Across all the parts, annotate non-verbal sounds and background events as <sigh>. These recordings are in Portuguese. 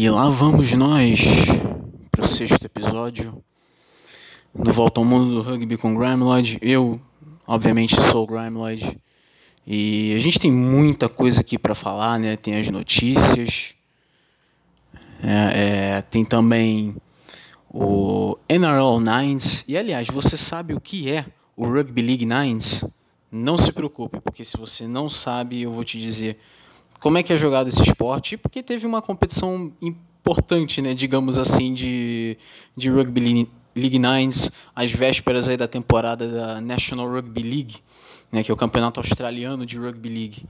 E lá vamos nós para o sexto episódio do Volta ao Mundo do Rugby com Grimeloid. Eu, obviamente, sou o Grimeloid. E a gente tem muita coisa aqui para falar, né? Tem as notícias, é, é, tem também o NRL Nines. E aliás, você sabe o que é o Rugby League Nines? Não se preocupe, porque se você não sabe, eu vou te dizer como é que é jogado esse esporte, porque teve uma competição importante, né, digamos assim, de, de Rugby League Nines, às vésperas aí da temporada da National Rugby League, né, que é o campeonato australiano de Rugby League.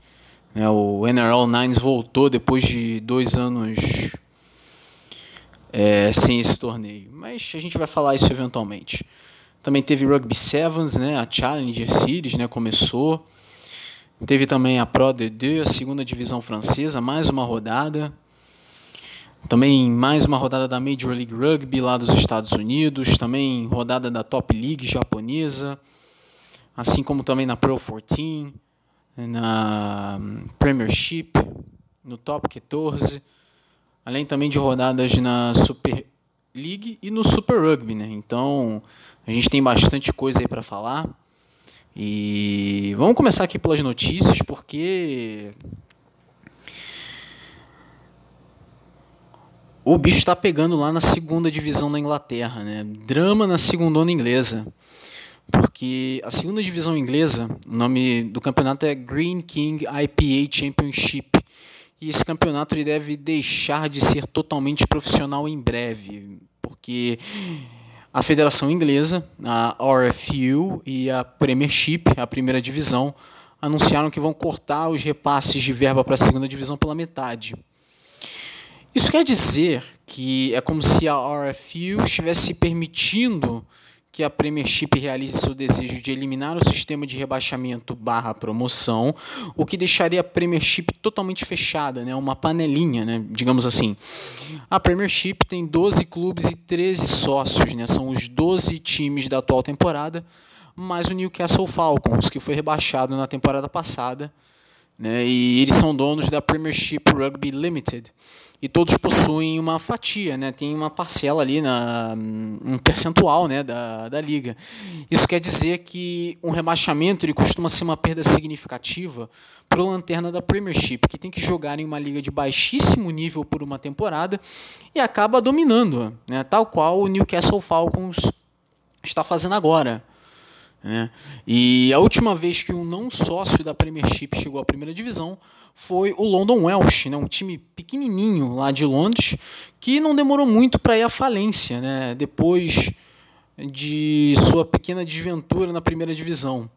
É, o NRL Nines voltou depois de dois anos é, sem esse torneio, mas a gente vai falar isso eventualmente. Também teve Rugby Sevens, né, a Challenger Series, né, começou. Teve também a Pro D2, a segunda divisão francesa, mais uma rodada. Também mais uma rodada da Major League Rugby lá dos Estados Unidos, também rodada da Top League japonesa, assim como também na Pro 14, na Premiership, no Top 14, além também de rodadas na Super League e no Super Rugby, né? Então, a gente tem bastante coisa aí para falar. E vamos começar aqui pelas notícias, porque o bicho está pegando lá na segunda divisão da Inglaterra, né? Drama na segunda inglesa. Porque a segunda divisão inglesa, o nome do campeonato é Green King IPA Championship. E esse campeonato ele deve deixar de ser totalmente profissional em breve, porque a Federação Inglesa, a RFU e a Premiership, a primeira divisão, anunciaram que vão cortar os repasses de verba para a segunda divisão pela metade. Isso quer dizer que é como se a RFU estivesse permitindo que a Premiership realize seu desejo de eliminar o sistema de rebaixamento barra promoção, o que deixaria a Premiership totalmente fechada, né? uma panelinha, né? digamos assim. A Premiership tem 12 clubes e 13 sócios, né? são os 12 times da atual temporada, mais o Newcastle Falcons, que foi rebaixado na temporada passada, né? e eles são donos da Premiership Rugby Limited e todos possuem uma fatia, né? tem uma parcela ali, na, um percentual né? da, da liga. Isso quer dizer que um rebaixamento ele costuma ser uma perda significativa para o Lanterna da Premiership, que tem que jogar em uma liga de baixíssimo nível por uma temporada e acaba dominando, né? tal qual o Newcastle Falcons está fazendo agora. Né? E a última vez que um não sócio da Premiership chegou à primeira divisão foi o London Welsh, né? um time pequenininho lá de Londres, que não demorou muito para ir à falência, né? depois de sua pequena desventura na primeira divisão.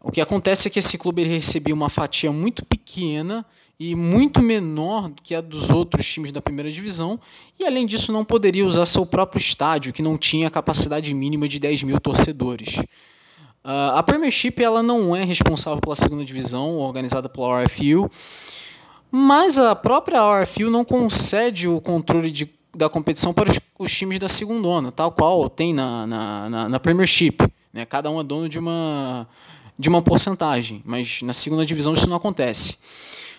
O que acontece é que esse clube recebia uma fatia muito pequena e muito menor do que a dos outros times da primeira divisão, e além disso não poderia usar seu próprio estádio, que não tinha capacidade mínima de 10 mil torcedores. Uh, a Premiership ela não é responsável pela segunda divisão, organizada pela RFU, mas a própria RFU não concede o controle de, da competição para os, os times da segunda, tal qual tem na, na, na, na Premiership. Né? Cada um é dono de uma, de uma porcentagem, mas na segunda divisão isso não acontece.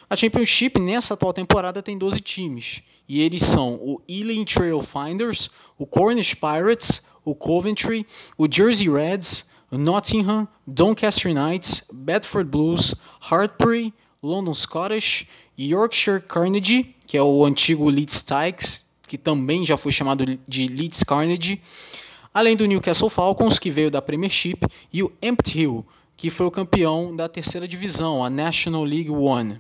A Championship, nessa atual temporada, tem 12 times. E eles são o Ealing Trailfinders, o Cornish Pirates, o Coventry, o Jersey Reds, Nottingham, Doncaster Knights, Bedford Blues, Hartbury, London Scottish, Yorkshire Carnegie, que é o antigo Leeds Tykes, que também já foi chamado de Leeds Carnegie, além do Newcastle Falcons, que veio da Premiership, e o Empty Hill, que foi o campeão da terceira divisão, a National League One.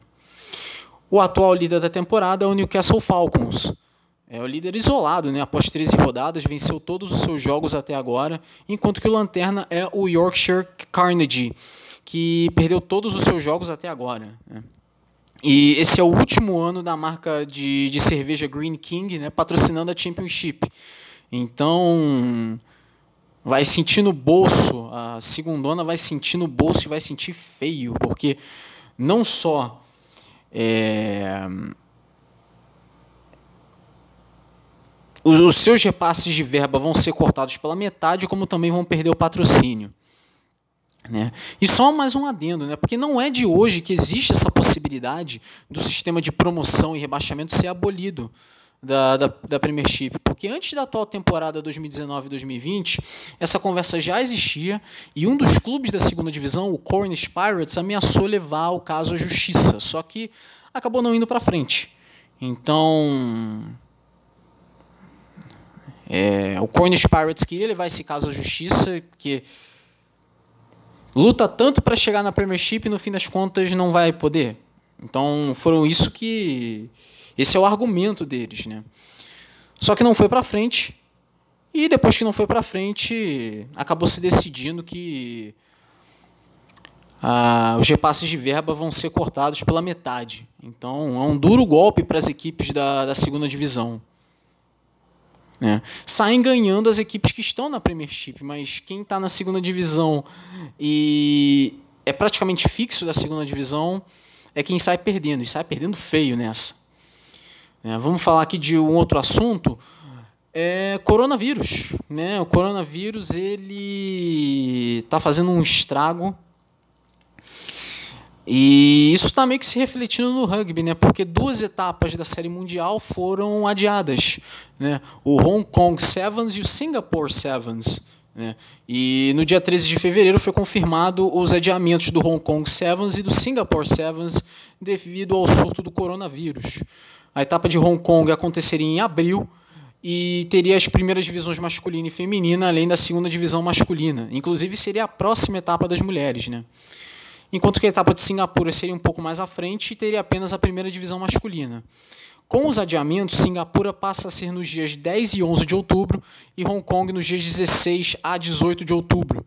O atual líder da temporada é o Newcastle Falcons, é o líder isolado, né? Após 13 rodadas, venceu todos os seus jogos até agora, enquanto que o lanterna é o Yorkshire Carnegie, que perdeu todos os seus jogos até agora. Né? E esse é o último ano da marca de, de cerveja Green King, né? Patrocinando a Championship. Então, vai sentir no bolso, a segundona vai sentir no bolso e vai sentir feio, porque não só é, os seus repasses de verba vão ser cortados pela metade, como também vão perder o patrocínio. Né? E só mais um adendo, né? porque não é de hoje que existe essa possibilidade do sistema de promoção e rebaixamento ser abolido da, da, da Premiership, porque antes da atual temporada 2019-2020, essa conversa já existia e um dos clubes da segunda divisão, o Cornish Pirates, ameaçou levar o caso à justiça, só que acabou não indo para frente. Então, é, o Cornish Pirates queria levar esse caso à justiça, que luta tanto para chegar na Premiership e no fim das contas não vai poder. Então foram isso que esse é o argumento deles, né? Só que não foi para frente. E depois que não foi para frente, acabou se decidindo que ah, os repasses de verba vão ser cortados pela metade. Então é um duro golpe para as equipes da, da segunda divisão. Né? Saem ganhando as equipes que estão na Premiership, mas quem está na segunda divisão e é praticamente fixo da segunda divisão é quem sai perdendo, e sai perdendo feio nessa. É, vamos falar aqui de um outro assunto, é coronavírus. Né? O coronavírus ele está fazendo um estrago e isso está meio que se refletindo no rugby, né? Porque duas etapas da Série Mundial foram adiadas, né? O Hong Kong Sevens e o Singapore Sevens. Né? E no dia 13 de fevereiro foi confirmado os adiamentos do Hong Kong Sevens e do Singapore Sevens devido ao surto do coronavírus. A etapa de Hong Kong aconteceria em abril e teria as primeiras divisões masculina e feminina, além da segunda divisão masculina. Inclusive seria a próxima etapa das mulheres, né? Enquanto que a etapa de Singapura seria um pouco mais à frente e teria apenas a primeira divisão masculina. Com os adiamentos, Singapura passa a ser nos dias 10 e 11 de outubro e Hong Kong nos dias 16 a 18 de outubro.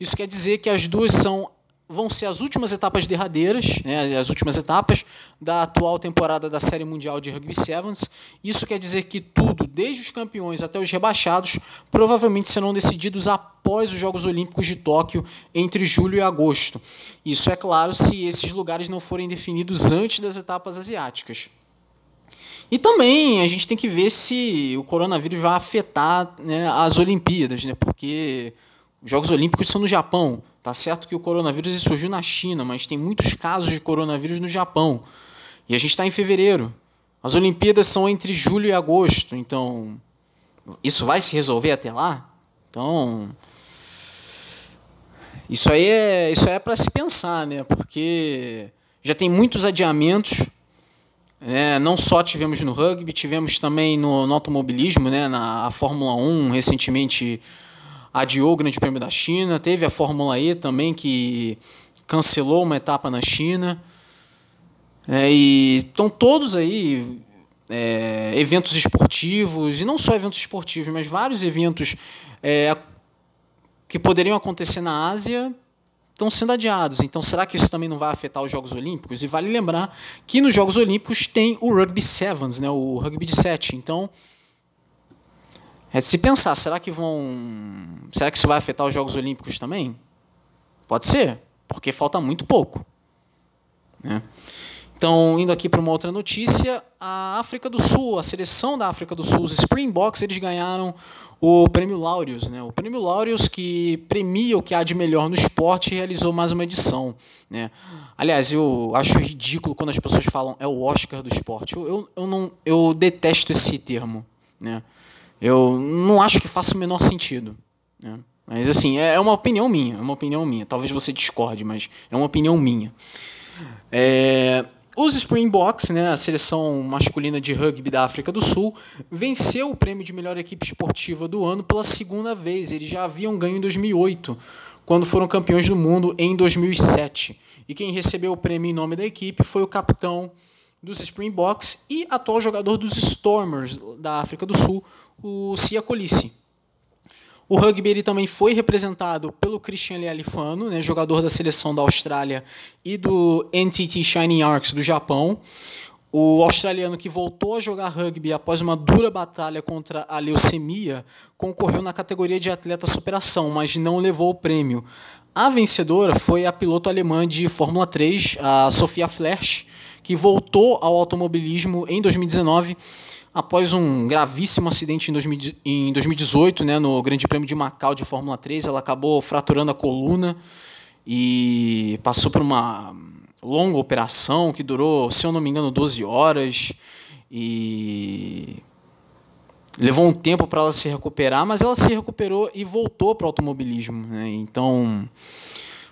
Isso quer dizer que as duas são vão ser as últimas etapas derradeiras, né, as últimas etapas da atual temporada da Série Mundial de Rugby Sevens. Isso quer dizer que tudo, desde os campeões até os rebaixados, provavelmente serão decididos após os Jogos Olímpicos de Tóquio entre julho e agosto. Isso é claro se esses lugares não forem definidos antes das etapas asiáticas. E também a gente tem que ver se o coronavírus vai afetar né, as Olimpíadas, né, porque os Jogos Olímpicos são no Japão. Tá certo que o coronavírus surgiu na China, mas tem muitos casos de coronavírus no Japão. E a gente está em fevereiro. As Olimpíadas são entre julho e agosto, então isso vai se resolver até lá? Então isso aí é isso é para se pensar, né? Porque já tem muitos adiamentos. Né? Não só tivemos no rugby, tivemos também no, no automobilismo, né? na Fórmula 1 recentemente adiou o Grande Prêmio da China, teve a Fórmula E também que cancelou uma etapa na China. É, e estão todos aí é, eventos esportivos, e não só eventos esportivos, mas vários eventos é, que poderiam acontecer na Ásia estão sendo adiados. Então, será que isso também não vai afetar os Jogos Olímpicos? E vale lembrar que nos Jogos Olímpicos tem o Rugby Sevens, né, o rugby de sete. Então, é de se pensar, será que vão. Será que isso vai afetar os Jogos Olímpicos também? Pode ser, porque falta muito pouco. Né? Então, indo aqui para uma outra notícia, a África do Sul, a seleção da África do Sul, os Springboks, eles ganharam o Prêmio Laureus. Né? O Prêmio Laureus, que premia o que há de melhor no esporte, realizou mais uma edição. Né? Aliás, eu acho ridículo quando as pessoas falam é o Oscar do esporte. Eu, eu, eu, não, eu detesto esse termo. Né? Eu não acho que faça o menor sentido. Né? Mas assim, é, é uma opinião minha, é uma opinião minha. Talvez você discorde, mas é uma opinião minha. É, os Springboks, né, a seleção masculina de rugby da África do Sul, venceu o prêmio de melhor equipe esportiva do ano pela segunda vez. Eles já haviam ganho em 2008, quando foram campeões do mundo em 2007. E quem recebeu o prêmio em nome da equipe foi o capitão dos Springboks e atual jogador dos Stormers da África do Sul, o Cia Colice. O rugby ele também foi representado pelo Christian Lealifano, né, jogador da seleção da Austrália e do NTT Shining Arcs do Japão. O australiano que voltou a jogar rugby após uma dura batalha contra a leucemia concorreu na categoria de atleta superação, mas não levou o prêmio. A vencedora foi a piloto alemã de Fórmula 3, a Sofia Flash, que voltou ao automobilismo em 2019 após um gravíssimo acidente em 2018, né, no Grande Prêmio de Macau de Fórmula 3, ela acabou fraturando a coluna e passou por uma longa operação que durou, se eu não me engano, 12 horas e levou um tempo para ela se recuperar, mas ela se recuperou e voltou para o automobilismo. Né? Então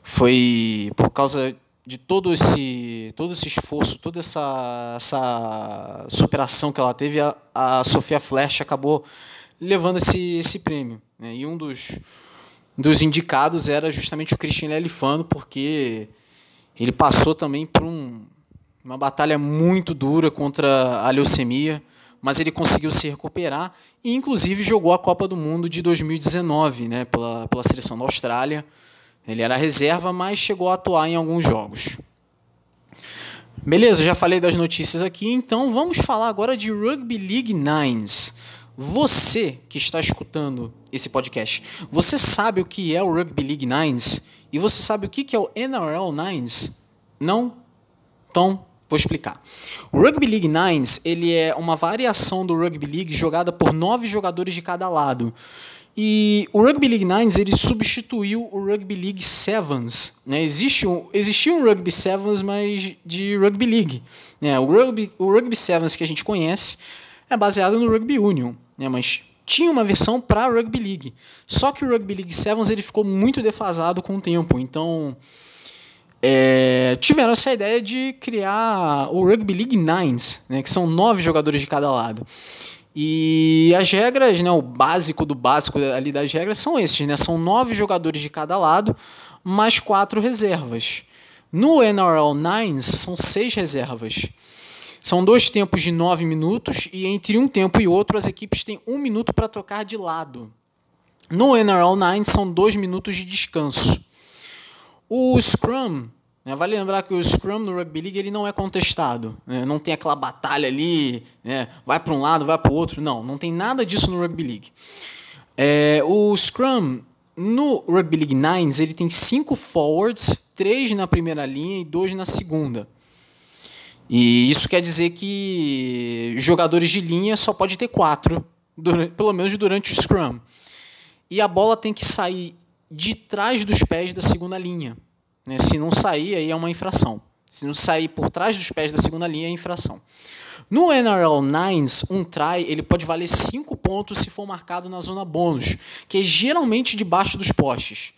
foi por causa de todo esse todo esse esforço, toda essa, essa superação que ela teve, a, a Sofia Flash acabou levando esse, esse prêmio. Né? E um dos, dos indicados era justamente o Christian Lelifano, porque ele passou também por um, uma batalha muito dura contra a leucemia, mas ele conseguiu se recuperar e, inclusive, jogou a Copa do Mundo de 2019 né, pela, pela seleção da Austrália. Ele era reserva, mas chegou a atuar em alguns jogos. Beleza, já falei das notícias aqui, então vamos falar agora de Rugby League Nines. Você que está escutando esse podcast, você sabe o que é o Rugby League Nines? E você sabe o que é o NRL Nines? Não? Então, vou explicar. O Rugby League Nines ele é uma variação do Rugby League jogada por nove jogadores de cada lado. E o Rugby League Nines ele substituiu o Rugby League Sevens. Né? Existe um, existia um Rugby Sevens, mas de Rugby League. Né? O, rugby, o Rugby Sevens que a gente conhece é baseado no Rugby Union, né? mas tinha uma versão para Rugby League. Só que o Rugby League Sevens ele ficou muito defasado com o tempo. Então é, tiveram essa ideia de criar o Rugby League Nines, né? que são nove jogadores de cada lado. E as regras, né, o básico do básico ali das regras são esses, né? São nove jogadores de cada lado, mais quatro reservas. No NRL Nines são seis reservas. São dois tempos de nove minutos e entre um tempo e outro as equipes têm um minuto para trocar de lado. No NRL Nines são dois minutos de descanso. O Scrum? Vale lembrar que o Scrum no Rugby League ele não é contestado. Né? Não tem aquela batalha ali, né? vai para um lado, vai para o outro. Não, não tem nada disso no Rugby League. É, o Scrum no Rugby League Nines ele tem cinco forwards, três na primeira linha e dois na segunda. E isso quer dizer que jogadores de linha só pode ter quatro, durante, pelo menos durante o Scrum. E a bola tem que sair de trás dos pés da segunda linha. Né? Se não sair, aí é uma infração. Se não sair por trás dos pés da segunda linha, é infração. No NRL Nines, um try ele pode valer 5 pontos se for marcado na zona bônus, que é geralmente debaixo dos postes.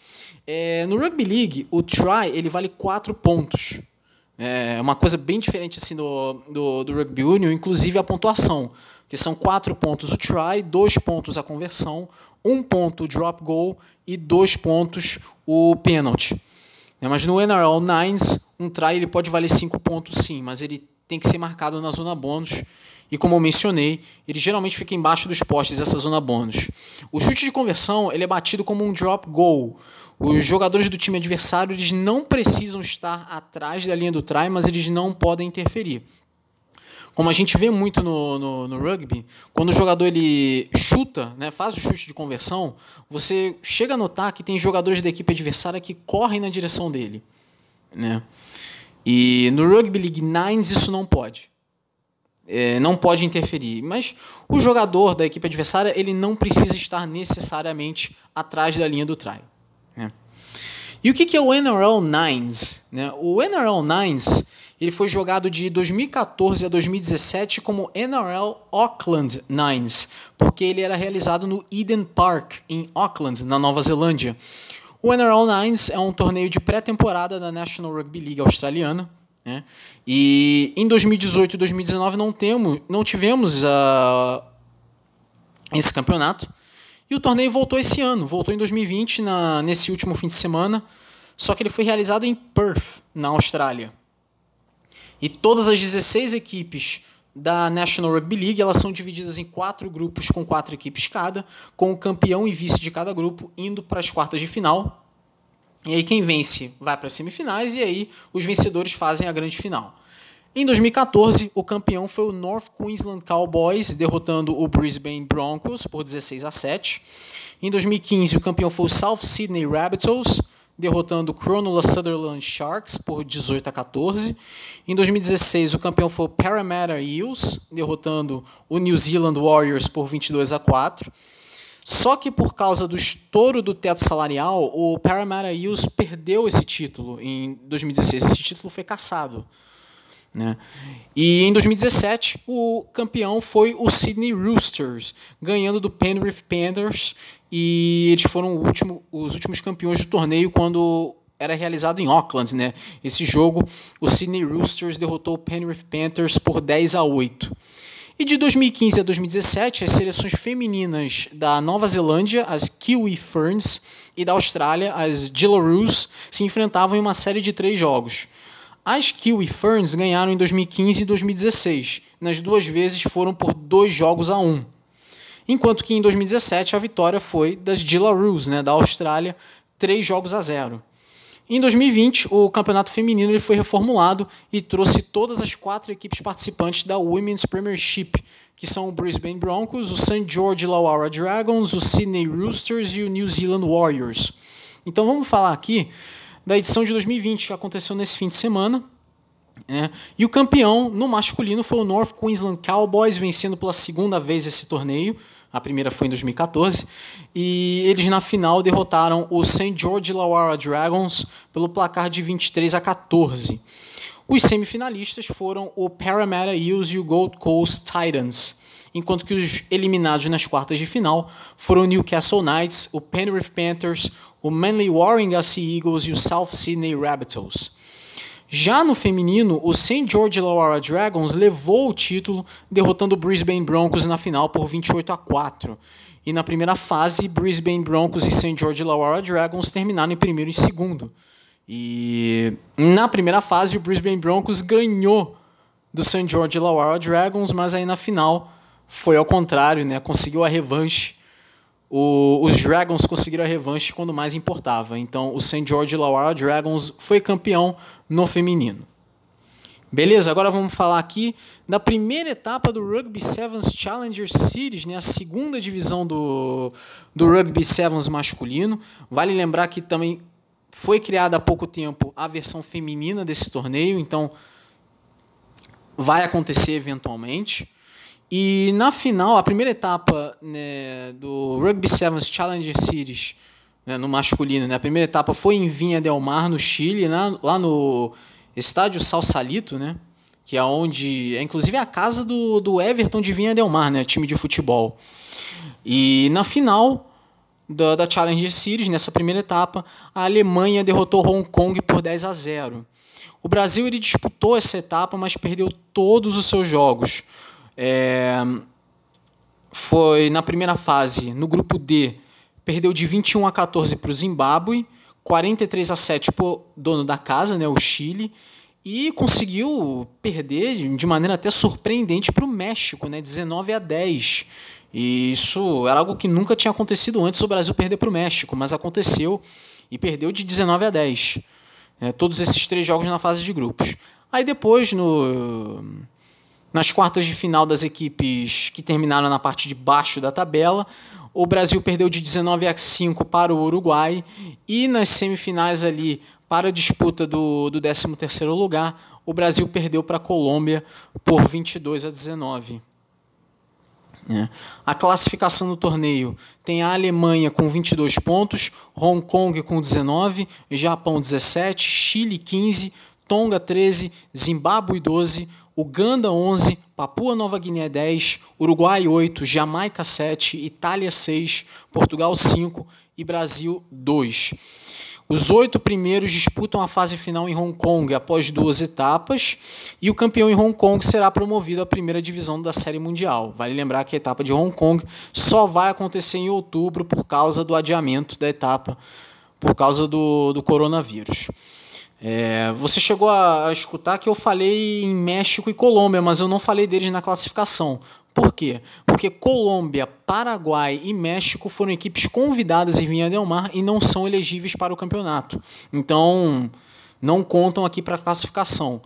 É, no Rugby League, o try ele vale 4 pontos. É uma coisa bem diferente assim do, do, do Rugby Union, inclusive a pontuação, que são 4 pontos o try, 2 pontos a conversão, 1 um ponto o drop goal e 2 pontos o pênalti. Mas no NRL Nines, um try ele pode valer 5 pontos sim, mas ele tem que ser marcado na zona bônus. E como eu mencionei, ele geralmente fica embaixo dos postes, essa zona bônus. O chute de conversão ele é batido como um drop goal. Os jogadores do time adversário eles não precisam estar atrás da linha do try, mas eles não podem interferir. Como a gente vê muito no, no, no, rugby, quando o jogador ele chuta, né, faz o chute de conversão, você chega a notar que tem jogadores da equipe adversária que correm na direção dele. Né? E no Rugby League Nines isso não pode. É, não pode interferir. Mas o jogador da equipe adversária ele não precisa estar necessariamente atrás da linha do try. Né? E o que é o NRL Nines? Né? O NRL Nines ele foi jogado de 2014 a 2017 como NRL Auckland Nines, porque ele era realizado no Eden Park, em Auckland, na Nova Zelândia. O NRL Nines é um torneio de pré-temporada da National Rugby League australiana. Né? E em 2018 e 2019 não, temos, não tivemos uh, esse campeonato. E o torneio voltou esse ano, voltou em 2020, na, nesse último fim de semana. Só que ele foi realizado em Perth, na Austrália. E todas as 16 equipes da National Rugby League elas são divididas em quatro grupos com quatro equipes cada, com o campeão e vice de cada grupo indo para as quartas de final. E aí quem vence vai para as semifinais e aí os vencedores fazem a grande final. Em 2014, o campeão foi o North Queensland Cowboys, derrotando o Brisbane Broncos por 16 a 7. Em 2015, o campeão foi o South Sydney Rabbitohs, derrotando o Cronulla Sutherland Sharks por 18 a 14. Em 2016, o campeão foi o Parramatta Eels, derrotando o New Zealand Warriors por 22 a 4. Só que por causa do estouro do teto salarial, o Parramatta Eels perdeu esse título em 2016. Esse título foi cassado. Né? E em 2017, o campeão foi o Sydney Roosters, ganhando do Penrith Panthers, e eles foram último, os últimos campeões do torneio quando era realizado em Auckland. Né? Esse jogo, o Sydney Roosters derrotou o Penrith Panthers por 10 a 8. E de 2015 a 2017, as seleções femininas da Nova Zelândia, as Kiwi Ferns, e da Austrália, as Jillaroos, se enfrentavam em uma série de três jogos. As Kiwi Ferns ganharam em 2015 e 2016. Nas duas vezes foram por dois jogos a um. Enquanto que em 2017 a vitória foi das Jillaroos, né, da Austrália, três jogos a zero. Em 2020, o campeonato feminino ele foi reformulado e trouxe todas as quatro equipes participantes da Women's Premiership, que são o Brisbane Broncos, o St. George Illawarra Dragons, o Sydney Roosters e o New Zealand Warriors. Então vamos falar aqui da edição de 2020 que aconteceu nesse fim de semana. É, e o campeão no masculino foi o North Queensland Cowboys, vencendo pela segunda vez esse torneio. A primeira foi em 2014. E eles na final derrotaram o St. George Illawarra Dragons pelo placar de 23 a 14. Os semifinalistas foram o Parramatta Eels e o Gold Coast Titans, enquanto que os eliminados nas quartas de final foram o Newcastle Knights, o Penrith Panthers, o Manly Warringah Eagles e o South Sydney Rabbitohs. Já no feminino, o St. George Illawarra Dragons levou o título, derrotando o Brisbane Broncos na final por 28 a 4. E na primeira fase, Brisbane Broncos e St. George Illawarra Dragons terminaram em primeiro e segundo. E na primeira fase, o Brisbane Broncos ganhou do St. George Illawarra Dragons, mas aí na final foi ao contrário, né? Conseguiu a revanche o, os Dragons conseguiram a revanche quando mais importava. Então, o St. George Illawarra Dragons foi campeão no feminino. Beleza, agora vamos falar aqui da primeira etapa do Rugby Sevens Challenger Series, né, a segunda divisão do, do Rugby Sevens masculino. Vale lembrar que também foi criada há pouco tempo a versão feminina desse torneio, então vai acontecer eventualmente. E na final, a primeira etapa né, do Rugby Sevens Challenger Series, né, no masculino, né, a primeira etapa foi em Vinha Del Mar, no Chile, né, lá no estádio Salsalito, né, que é onde, é inclusive a casa do, do Everton de Vinha Del Mar, né, time de futebol. E na final da, da Challenger Series, nessa primeira etapa, a Alemanha derrotou Hong Kong por 10 a 0. O Brasil ele disputou essa etapa, mas perdeu todos os seus jogos. É, foi na primeira fase, no grupo D, perdeu de 21 a 14 para o Zimbábue, 43 a 7 para o dono da casa, né, o Chile, e conseguiu perder de maneira até surpreendente para o México, né, 19 a 10. E isso era algo que nunca tinha acontecido antes o Brasil perder para o México, mas aconteceu e perdeu de 19 a 10. É, todos esses três jogos na fase de grupos. Aí depois, no nas quartas de final das equipes que terminaram na parte de baixo da tabela, o Brasil perdeu de 19 a 5 para o Uruguai e nas semifinais ali para a disputa do, do 13º lugar, o Brasil perdeu para a Colômbia por 22 a 19. É. A classificação do torneio tem a Alemanha com 22 pontos, Hong Kong com 19, Japão 17, Chile 15, Tonga 13, Zimbábue 12, Uganda 11, Papua Nova Guiné 10, Uruguai 8, Jamaica 7, Itália 6, Portugal 5 e Brasil 2. Os oito primeiros disputam a fase final em Hong Kong após duas etapas e o campeão em Hong Kong será promovido à primeira divisão da Série Mundial. Vale lembrar que a etapa de Hong Kong só vai acontecer em outubro por causa do adiamento da etapa, por causa do, do coronavírus. É, você chegou a, a, escutar que eu falei em México e Colômbia, mas eu não falei deles na classificação. Por quê? Porque Colômbia, Paraguai e México foram equipes convidadas em Vinha Del Mar e não são elegíveis para o campeonato. Então, não contam aqui para a classificação.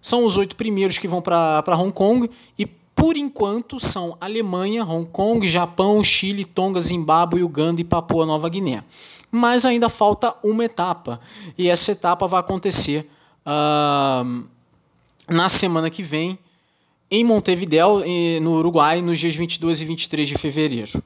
São os oito primeiros que vão para Hong Kong e por enquanto, são Alemanha, Hong Kong, Japão, Chile, Tonga, Zimbábue, Uganda e Papua Nova Guiné. Mas ainda falta uma etapa, e essa etapa vai acontecer uh, na semana que vem, em Montevideo, no Uruguai, nos dias 22 e 23 de fevereiro.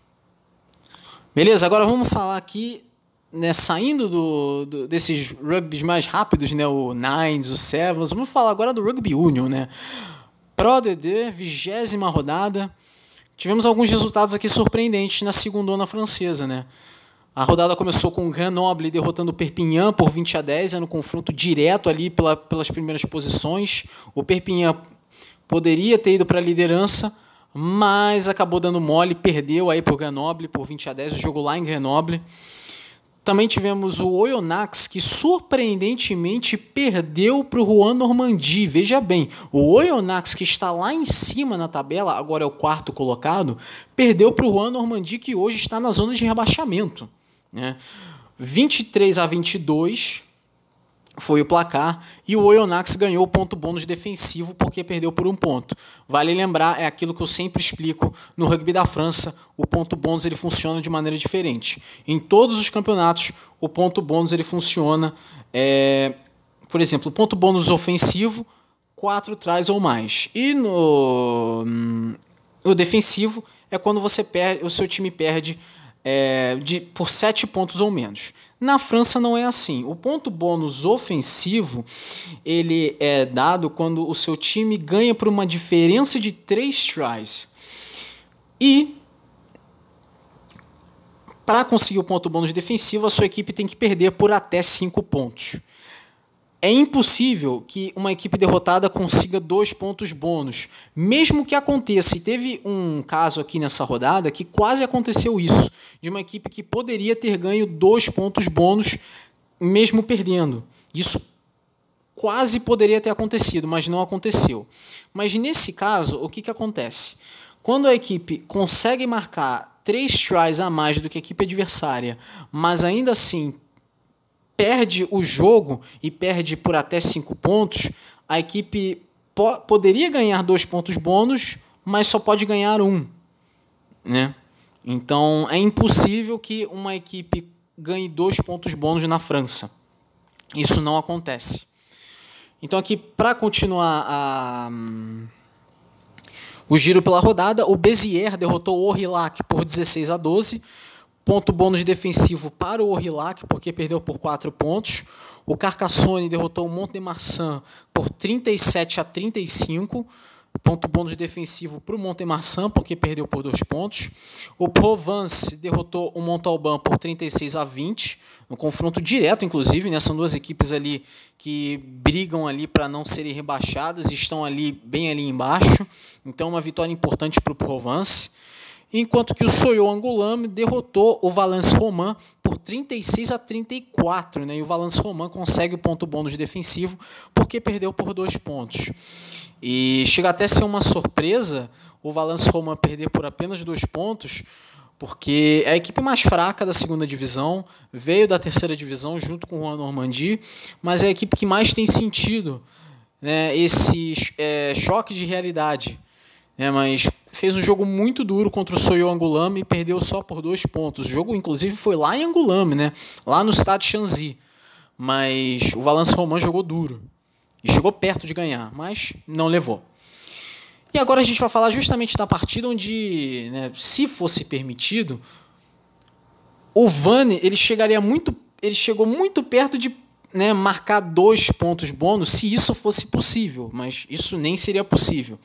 Beleza, agora vamos falar aqui, né, saindo do, do, desses rugbys mais rápidos, né, o Nines, o Sevens, vamos falar agora do Rugby Union, né? Pro DD, vigésima rodada. Tivemos alguns resultados aqui surpreendentes na segunda francesa, né? A rodada começou com o Grenoble derrotando o Perpignan por 20 a 10, no confronto direto ali pela, pelas primeiras posições. O Perpignan poderia ter ido para a liderança, mas acabou dando mole, perdeu aí por Grenoble por 20 a 10, o jogo lá em Grenoble. Também tivemos o Oyonnax, que surpreendentemente perdeu para o Juan Normandie. Veja bem, o Oyonnax, que está lá em cima na tabela, agora é o quarto colocado, perdeu para o Juan Normandie, que hoje está na zona de rebaixamento. Né? 23 a 22 foi o placar e o Oyonnax ganhou o ponto bônus defensivo porque perdeu por um ponto. Vale lembrar, é aquilo que eu sempre explico no rugby da França, o ponto bônus ele funciona de maneira diferente. Em todos os campeonatos, o ponto bônus ele funciona, é, por exemplo, o ponto bônus ofensivo, quatro traz ou mais. E no hum, o defensivo é quando você perde, o seu time perde é, de, por sete pontos ou menos. Na França não é assim. O ponto bônus ofensivo ele é dado quando o seu time ganha por uma diferença de três tries. E para conseguir o ponto bônus defensivo, a sua equipe tem que perder por até cinco pontos. É impossível que uma equipe derrotada consiga dois pontos bônus. Mesmo que aconteça, e teve um caso aqui nessa rodada que quase aconteceu isso, de uma equipe que poderia ter ganho dois pontos bônus mesmo perdendo. Isso quase poderia ter acontecido, mas não aconteceu. Mas nesse caso, o que, que acontece? Quando a equipe consegue marcar três tries a mais do que a equipe adversária, mas ainda assim perde o jogo e perde por até cinco pontos, a equipe po poderia ganhar dois pontos bônus, mas só pode ganhar um. Né? Então é impossível que uma equipe ganhe dois pontos bônus na França. Isso não acontece. Então aqui para continuar a o giro pela rodada, o Bezier derrotou o Orillac por 16 a 12. Ponto bônus defensivo para o Orillac, porque perdeu por 4 pontos. O Carcassonne derrotou o Monte de Marsan por 37 a 35. Ponto bônus defensivo para o Montemarçan, porque perdeu por dois pontos. O Provence derrotou o Montalban por 36 a 20, no confronto direto, inclusive. Né? São duas equipes ali que brigam ali para não serem rebaixadas, estão ali bem ali embaixo. Então, uma vitória importante para o Provence enquanto que o Soyo Angulame derrotou o Valence Roman por 36 a 34, né? E o Valence Roman consegue o ponto bônus defensivo porque perdeu por dois pontos. E chega até a ser uma surpresa o Valence Roman perder por apenas dois pontos, porque é a equipe mais fraca da segunda divisão, veio da terceira divisão junto com o Juan Normandie, mas é a equipe que mais tem sentido né, esse é, choque de realidade. Né, mas fez um jogo muito duro contra o Soyo Angulame e perdeu só por dois pontos. O jogo, inclusive, foi lá em Angulame, né? lá no estado de Shanxi. Mas o Valence Roman jogou duro. E chegou perto de ganhar, mas não levou. E agora a gente vai falar justamente da partida onde, né, se fosse permitido, o Vane ele chegaria muito, ele chegou muito perto de né, marcar dois pontos bônus se isso fosse possível, mas isso nem seria possível.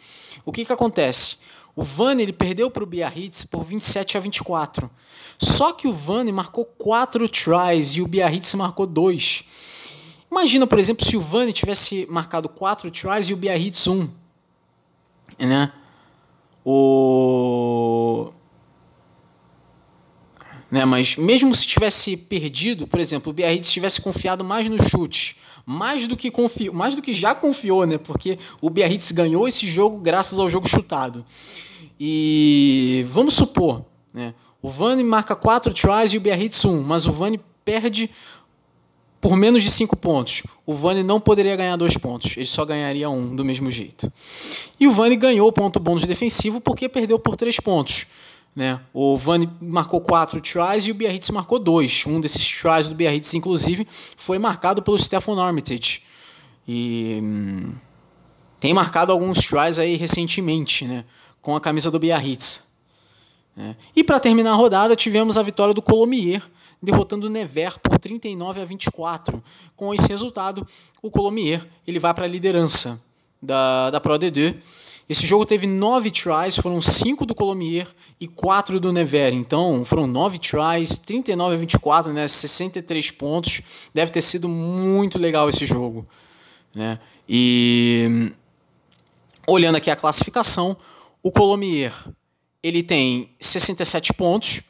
O que, que acontece? O Vane ele perdeu para o Biarritz por 27 a 24. Só que o Vane marcou quatro tries e o Biarritz marcou dois. Imagina, por exemplo, se o Vane tivesse marcado quatro tries e o Biarritz um. Né? O... Né, mas mesmo se tivesse perdido, por exemplo, o Biarritz tivesse confiado mais no chute, mais do que confiou, mais do que já confiou, né? Porque o Biarritz ganhou esse jogo graças ao jogo chutado. E vamos supor, né? O Vani marca quatro tries e o Biarritz um, mas o Vani perde por menos de cinco pontos. O Vani não poderia ganhar dois pontos, ele só ganharia um do mesmo jeito. E o Vani ganhou o ponto bônus defensivo porque perdeu por três pontos. Né? O Vani marcou quatro tries e o Biarritz marcou dois. Um desses tries do Biarritz, inclusive, foi marcado pelo Stefan Armitage. E hum, tem marcado alguns tries aí recentemente, né? com a camisa do Biarritz. Né? E para terminar a rodada, tivemos a vitória do Colomier, derrotando o Nevers por 39 a 24. Com esse resultado, o Colomier ele vai para a liderança da, da Pro D2. Esse jogo teve nove tries, foram cinco do Colomier e quatro do Nevers. Então, foram nove tries, 39 a 24, né, 63 pontos. Deve ter sido muito legal esse jogo. Né? E olhando aqui a classificação, o Colomier ele tem 67 pontos,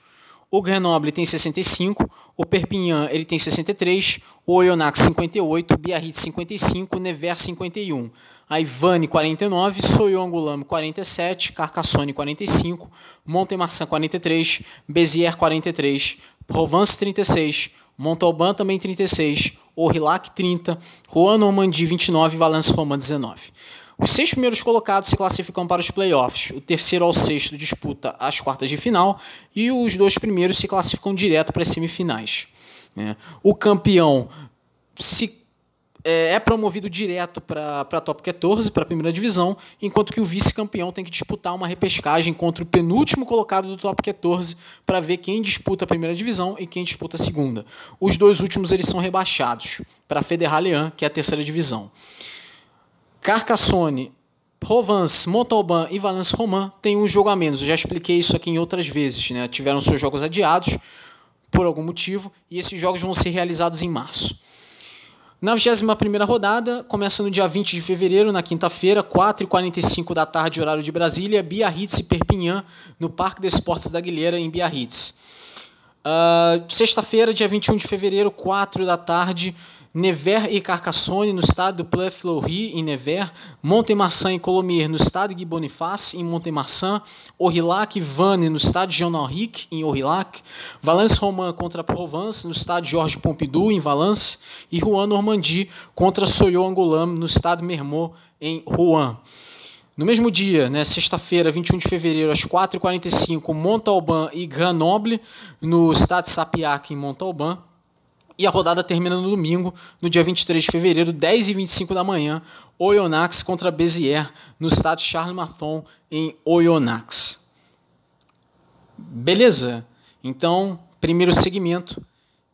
o Grenoble tem 65, o Perpignan ele tem 63, o Oyonnax 58, o Biarritz 55, o Nevers 51. A Ivane 49, Soyongulame 47, Carcassonne 45, Montemarçan 43, Béziers 43, Provence 36, Montauban também 36, Aurillac 30, Rouen Normandie 29 e Valence Romain 19. Os seis primeiros colocados se classificam para os playoffs. O terceiro ao sexto disputa as quartas de final e os dois primeiros se classificam direto para as semifinais. Né? O campeão se é, é promovido direto para a top 14, para a primeira divisão, enquanto que o vice-campeão tem que disputar uma repescagem contra o penúltimo colocado do top 14 para ver quem disputa a primeira divisão e quem disputa a segunda. Os dois últimos eles são rebaixados para a Federalian, que é a terceira divisão. Carcassonne, Provence, Montauban e Valence Romain têm um jogo a menos. Eu já expliquei isso aqui em outras vezes. Né? Tiveram seus jogos adiados por algum motivo e esses jogos vão ser realizados em março. Na 21 rodada, começa no dia 20 de fevereiro, na quinta-feira, 4h45 da tarde, horário de Brasília, Biarritz e Perpignan, no Parque de Esportes da Guilheira, em Biarritz. Uh, Sexta-feira, dia 21 de fevereiro, 4 da tarde, Nevers e Carcassonne, no estado do Pleu-Fleury, em Nevers, Montemarçan e Colomiers, no estado de Boniface, em Montemarçan, Aurillac e Vannes, no estado de Jean Henrique, em Aurillac, Valence Romain contra Provence, no estado de Georges Pompidou, em Valence, e Rouen Normandie contra Soyo Angoulême, no estado de Mermot, em Rouen. No mesmo dia, né, sexta-feira, 21 de fevereiro, às 4h45, Montalban e Grenoble, no estado de Sapiac, em Montalban. E a rodada termina no domingo, no dia 23 de fevereiro, 10h25 da manhã, Oyonnax contra Béziers, no estado de Charles Mathon, em Oyonnax. Beleza? Então, primeiro segmento,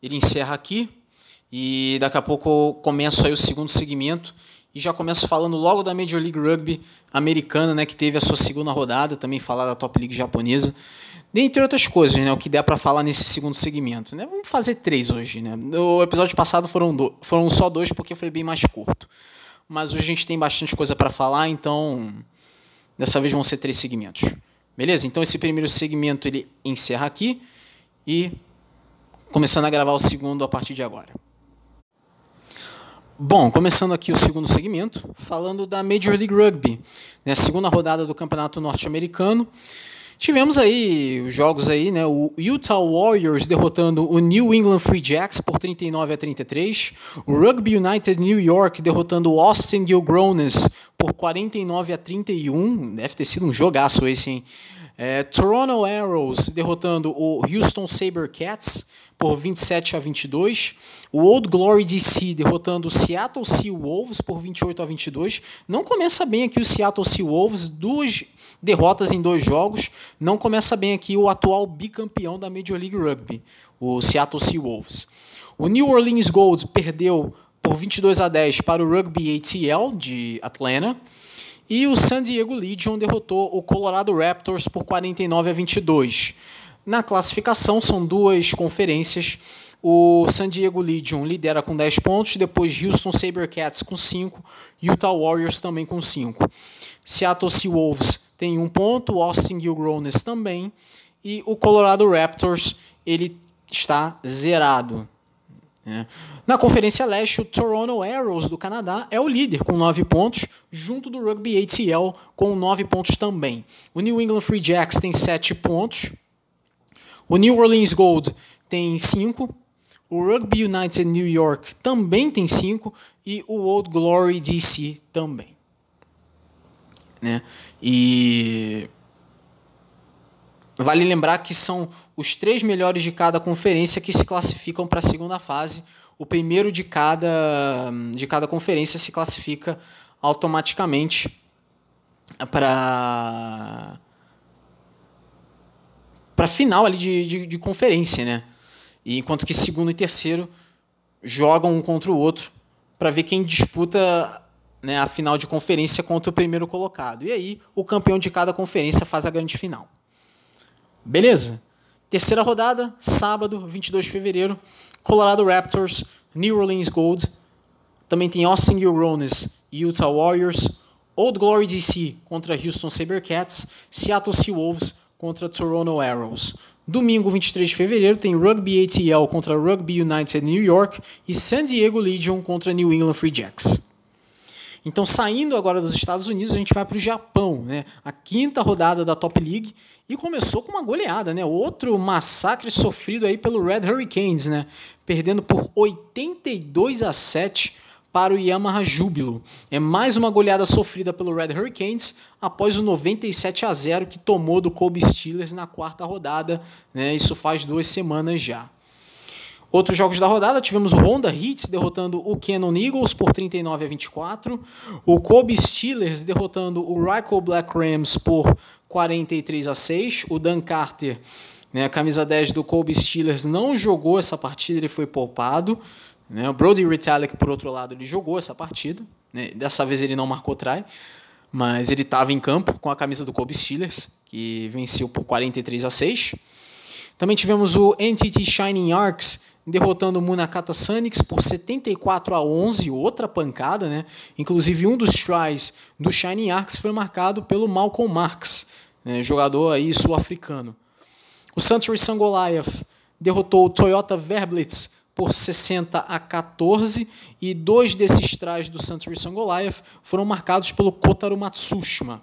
ele encerra aqui. E daqui a pouco eu começo aí o segundo segmento. E já começo falando logo da Major League Rugby americana, né, que teve a sua segunda rodada, também falar da Top League japonesa. Dentre outras coisas, né, o que der para falar nesse segundo segmento. Né? Vamos fazer três hoje. Né? No episódio passado foram, do, foram só dois porque foi bem mais curto. Mas hoje a gente tem bastante coisa para falar, então dessa vez vão ser três segmentos. Beleza? Então esse primeiro segmento ele encerra aqui e começando a gravar o segundo a partir de agora. Bom, começando aqui o segundo segmento, falando da Major League Rugby, né, segunda rodada do Campeonato Norte-Americano. Tivemos aí os jogos aí, né? O Utah Warriors derrotando o New England Free Jacks por 39 a 33. O Rugby United New York derrotando o Austin Gilgrones por 49 a 31. Deve ter sido um jogaço esse, hein? É, Toronto Arrows derrotando o Houston Sabercats por 27 a 22. O Old Glory DC derrotando o Seattle Sea Wolves por 28 a 22. Não começa bem aqui o Seattle Sea Wolves, duas derrotas em dois jogos. Não começa bem aqui o atual bicampeão da Major League Rugby, o Seattle Seawolves. O New Orleans Gold perdeu por 22 a 10 para o Rugby ATL de Atlanta. E o San Diego Legion derrotou o Colorado Raptors por 49 a 22. Na classificação são duas conferências. O San Diego Legion lidera com 10 pontos, depois Houston Sabercats com 5, Utah Warriors também com 5. Seattle Seawolves tem um ponto, Austin Gilgrones também, e o Colorado Raptors ele está zerado. Né? Na Conferência Leste, o Toronto Arrows do Canadá é o líder com 9 pontos, junto do Rugby ATL com 9 pontos também. O New England Free Jacks tem 7 pontos. O New Orleans Gold tem 5. O Rugby United New York também tem 5. E o Old Glory DC também. Né? E vale lembrar que são os três melhores de cada conferência que se classificam para a segunda fase. O primeiro de cada, de cada conferência se classifica automaticamente para para final ali de, de, de, conferência, né? E enquanto que segundo e terceiro jogam um contra o outro para ver quem disputa né, a final de conferência contra o primeiro colocado. E aí o campeão de cada conferência faz a grande final. Beleza? Terceira rodada, sábado, 22 de fevereiro, Colorado Raptors, New Orleans Gold. Também tem Austin Eurones e Utah Warriors. Old Glory DC contra Houston Sabercats. Seattle Seawolves contra Toronto Arrows. Domingo, 23 de fevereiro, tem Rugby ATL contra Rugby United New York e San Diego Legion contra New England Free Jacks. Então, saindo agora dos Estados Unidos, a gente vai para o Japão, né? A quinta rodada da Top League e começou com uma goleada, né? Outro massacre sofrido aí pelo Red Hurricanes, né? Perdendo por 82 a 7 para o Yamaha Júbilo. É mais uma goleada sofrida pelo Red Hurricanes após o 97 a 0 que tomou do Kobe Steelers na quarta rodada, né? Isso faz duas semanas já. Outros jogos da rodada, tivemos o Honda Hits derrotando o Cannon Eagles por 39 a 24, o Kobe Steelers derrotando o Ryko Black Rams por 43 a 6, o Dan Carter, né, a camisa 10 do Kobe Steelers, não jogou essa partida, ele foi poupado. Né, o Brody Retallick, por outro lado, ele jogou essa partida, né, dessa vez ele não marcou try, mas ele estava em campo com a camisa do Kobe Steelers, que venceu por 43 a 6. Também tivemos o NTT Shining Arcs derrotando o Munakata Sanix por 74 a 11, outra pancada, né? Inclusive um dos tries do Shining Arcs foi marcado pelo Malcolm Marx, né? jogador aí sul-africano. O Suntory Sangoliath derrotou o Toyota Verblitz por 60 a 14 e dois desses tries do Suntory Sangoliath foram marcados pelo Kotaro Matsushima.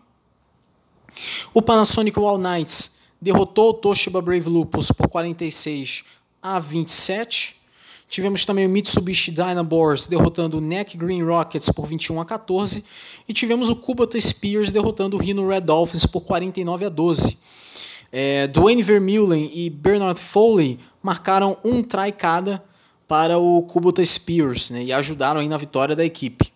O Panasonic All Knights derrotou o Toshiba Brave Lupus por 46 a 27. Tivemos também o Mitsubishi Dynaboars derrotando o Neck Green Rockets por 21 a 14 e tivemos o Kubota Spears derrotando o Rhino Red Dolphins por 49 a 12. É, Dwayne Vermeulen e Bernard Foley marcaram um try cada para o Kubota Spears né, e ajudaram aí na vitória da equipe.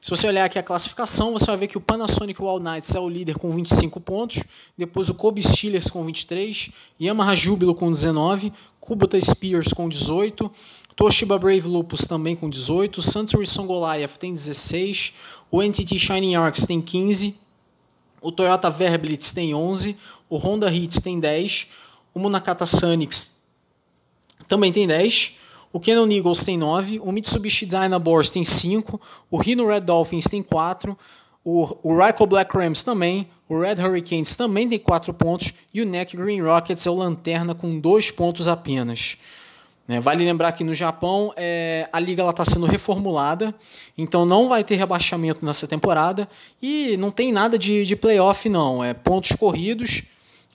Se você olhar aqui a classificação, você vai ver que o Panasonic All Knights é o líder com 25 pontos, depois o Kobe Steelers com 23, Yamaha Júbilo com 19, Kubota Spears com 18, Toshiba Brave Lupus também com 18, Suntory Song Goliath tem 16, o NTT Shining Arcs tem 15, o Toyota Verblitz tem 11, o Honda Hits tem 10, o Munakata Sanix também tem 10, o Canon Eagles tem 9, o Mitsubishi Dynaboars tem 5, o Rhino Red Dolphins tem 4, o, o Ryko Black Rams também, o Red Hurricanes também tem 4 pontos e o Neck Green Rockets é o lanterna com 2 pontos apenas. Né, vale lembrar que no Japão é, a liga está sendo reformulada, então não vai ter rebaixamento nessa temporada e não tem nada de, de playoff, não. É pontos corridos,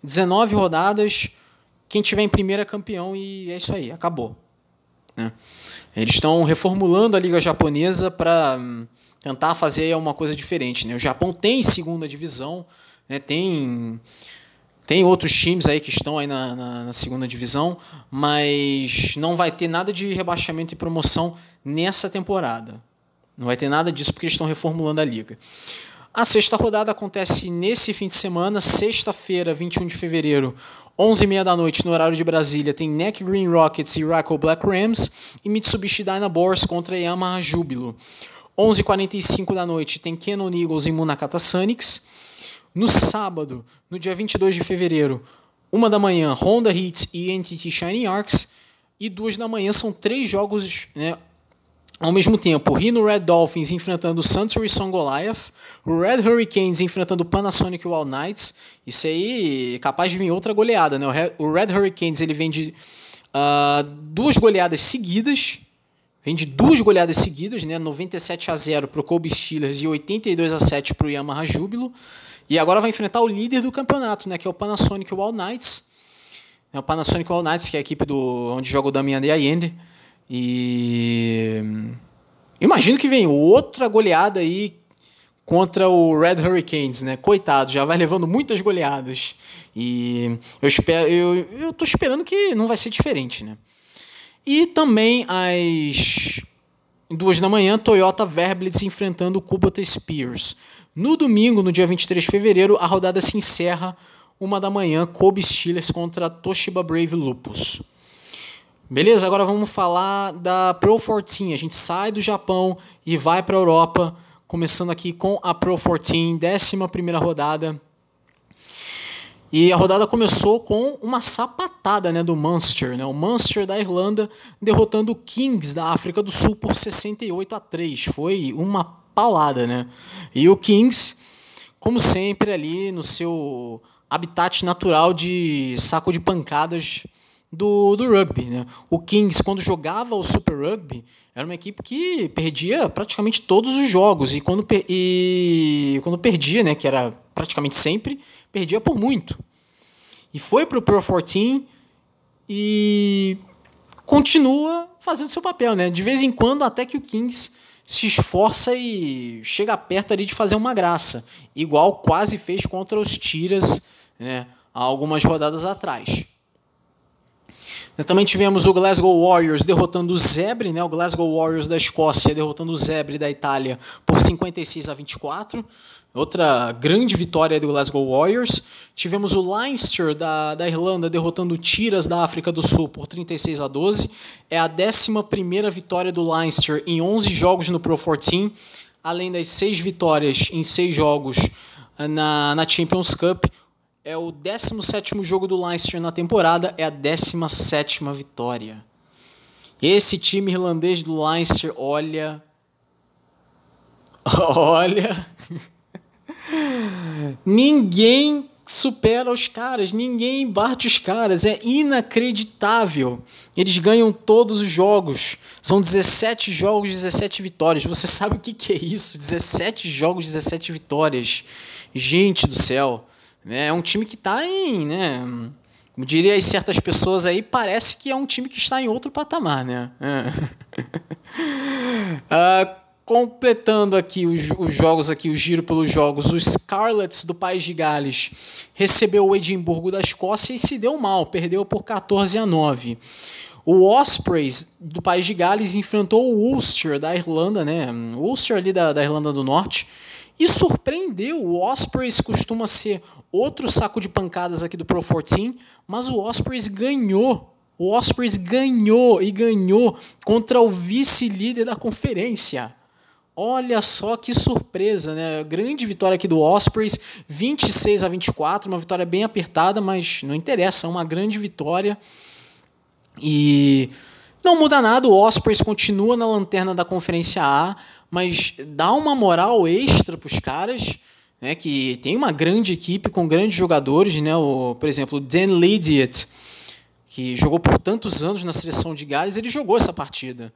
19 rodadas, quem tiver em primeira é campeão e é isso aí, acabou. Né? Eles estão reformulando a liga japonesa para hum, tentar fazer uma coisa diferente. Né? O Japão tem segunda divisão, né? tem tem outros times aí que estão aí na, na, na, segunda divisão, mas não vai ter nada de rebaixamento e promoção nessa temporada. Não vai ter nada disso porque eles estão reformulando a liga. A sexta rodada acontece nesse fim de semana, sexta-feira, 21 de fevereiro, 11h30 da noite, no horário de Brasília, tem Neck Green Rockets e Rackle Black Rams e Mitsubishi Dynaboars contra Yamaha Júbilo. 11h45 da noite tem Canon Eagles e Munakata Sonics. No sábado, no dia 22 de fevereiro, 1 da manhã, Honda Hits e NTT Shining Arcs. E 2 da manhã são três jogos né, ao mesmo tempo, o Rhino Red Dolphins enfrentando o Suntory Song Goliath, o Red Hurricanes enfrentando o Panasonic All Knights. Isso aí é capaz de vir outra goleada, né? O Red Hurricanes ele vem de uh, duas goleadas seguidas, vem de duas goleadas seguidas, né? 97 a 0 para o Kobe Steelers e 82 a 7 para o Yamaha Júbilo. E agora vai enfrentar o líder do campeonato, né? Que é o Panasonic All Knights. É o Panasonic All Knights, que é a equipe do onde joga o Damian de Allende. E imagino que vem outra goleada aí contra o Red Hurricanes, né? Coitado, já vai levando muitas goleadas. E eu espero, eu, eu tô esperando que não vai ser diferente, né? E também às duas da manhã, Toyota Verblitz enfrentando o Kubota Spears. No domingo, no dia 23 de fevereiro, a rodada se encerra uma da manhã, Kobe Steelers contra Toshiba Brave Lupus. Beleza? Agora vamos falar da Pro 14. A gente sai do Japão e vai para a Europa, começando aqui com a Pro 14, 11 rodada. E a rodada começou com uma sapatada né, do Munster, né? o Munster da Irlanda derrotando o Kings da África do Sul por 68 a 3. Foi uma palada, né? E o Kings, como sempre, ali no seu habitat natural de saco de pancadas do, do rugby. Né? O Kings, quando jogava o Super Rugby, era uma equipe que perdia praticamente todos os jogos. E quando, e quando perdia, né, que era praticamente sempre, perdia por muito. E foi para o Pro 14 e continua fazendo seu papel. Né? De vez em quando, até que o Kings se esforça e chega perto ali de fazer uma graça. Igual quase fez contra os Tiras né, há algumas rodadas atrás. Também tivemos o Glasgow Warriors derrotando o Zebre, né? o Glasgow Warriors da Escócia derrotando o Zebre da Itália por 56 a 24. Outra grande vitória do Glasgow Warriors. Tivemos o Leinster da, da Irlanda derrotando o Tiras da África do Sul por 36 a 12. É a 11 vitória do Leinster em 11 jogos no Pro 14, além das 6 vitórias em 6 jogos na, na Champions Cup. É o 17 jogo do Leinster na temporada, é a 17 vitória. Esse time irlandês do Leinster, olha. <laughs> Olha. <laughs> ninguém supera os caras, ninguém bate os caras, é inacreditável. Eles ganham todos os jogos. São 17 jogos, 17 vitórias. Você sabe o que é isso? 17 jogos, 17 vitórias. Gente do céu. Né? É um time que está em, né, como diria certas pessoas aí, parece que é um time que está em outro patamar, né? É. uh, <laughs> completando aqui os, os, jogos aqui, o giro pelos jogos, o Scarlets do País de Gales recebeu o Edimburgo da Escócia e se deu mal, perdeu por 14 a 9. O Ospreys do País de Gales enfrentou o Ulster da Irlanda, né? O Ulster ali da, da Irlanda do Norte e surpreendeu. O Ospreys costuma ser outro saco de pancadas aqui do Pro 14, mas o Ospreys ganhou. O Ospreys ganhou e ganhou contra o vice-líder da conferência. Olha só que surpresa, né? Grande vitória aqui do Ospreys, 26 a 24, uma vitória bem apertada, mas não interessa, é uma grande vitória. E não muda nada, o Ospreys continua na lanterna da Conferência A, mas dá uma moral extra para os caras, né, que tem uma grande equipe com grandes jogadores, né, o, por exemplo, o Dan Lydiot, que jogou por tantos anos na seleção de Gales, ele jogou essa partida.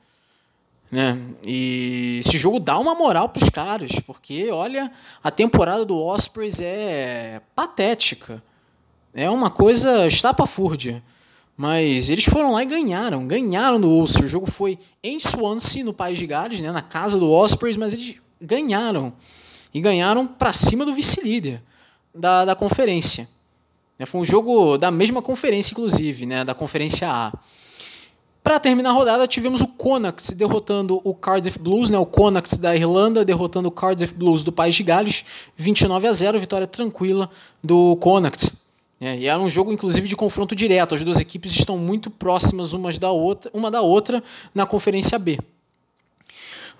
Né? E esse jogo dá uma moral para os caras, porque olha, a temporada do Ospreys é patética. É uma coisa estapafúrdia. Mas eles foram lá e ganharam, ganharam no Ulster. O jogo foi em Swansea, no País de Gales, né, na casa do Ospreys, mas eles ganharam. E ganharam para cima do vice-líder da, da conferência. É, foi um jogo da mesma conferência, inclusive, né, da Conferência A. Para terminar a rodada, tivemos o Connacht derrotando o Cardiff Blues, né, o Connacht da Irlanda derrotando o Cardiff Blues do País de Gales, 29 a 0, vitória tranquila do Connacht. É, e era um jogo, inclusive, de confronto direto. As duas equipes estão muito próximas umas da outra, uma da outra na Conferência B.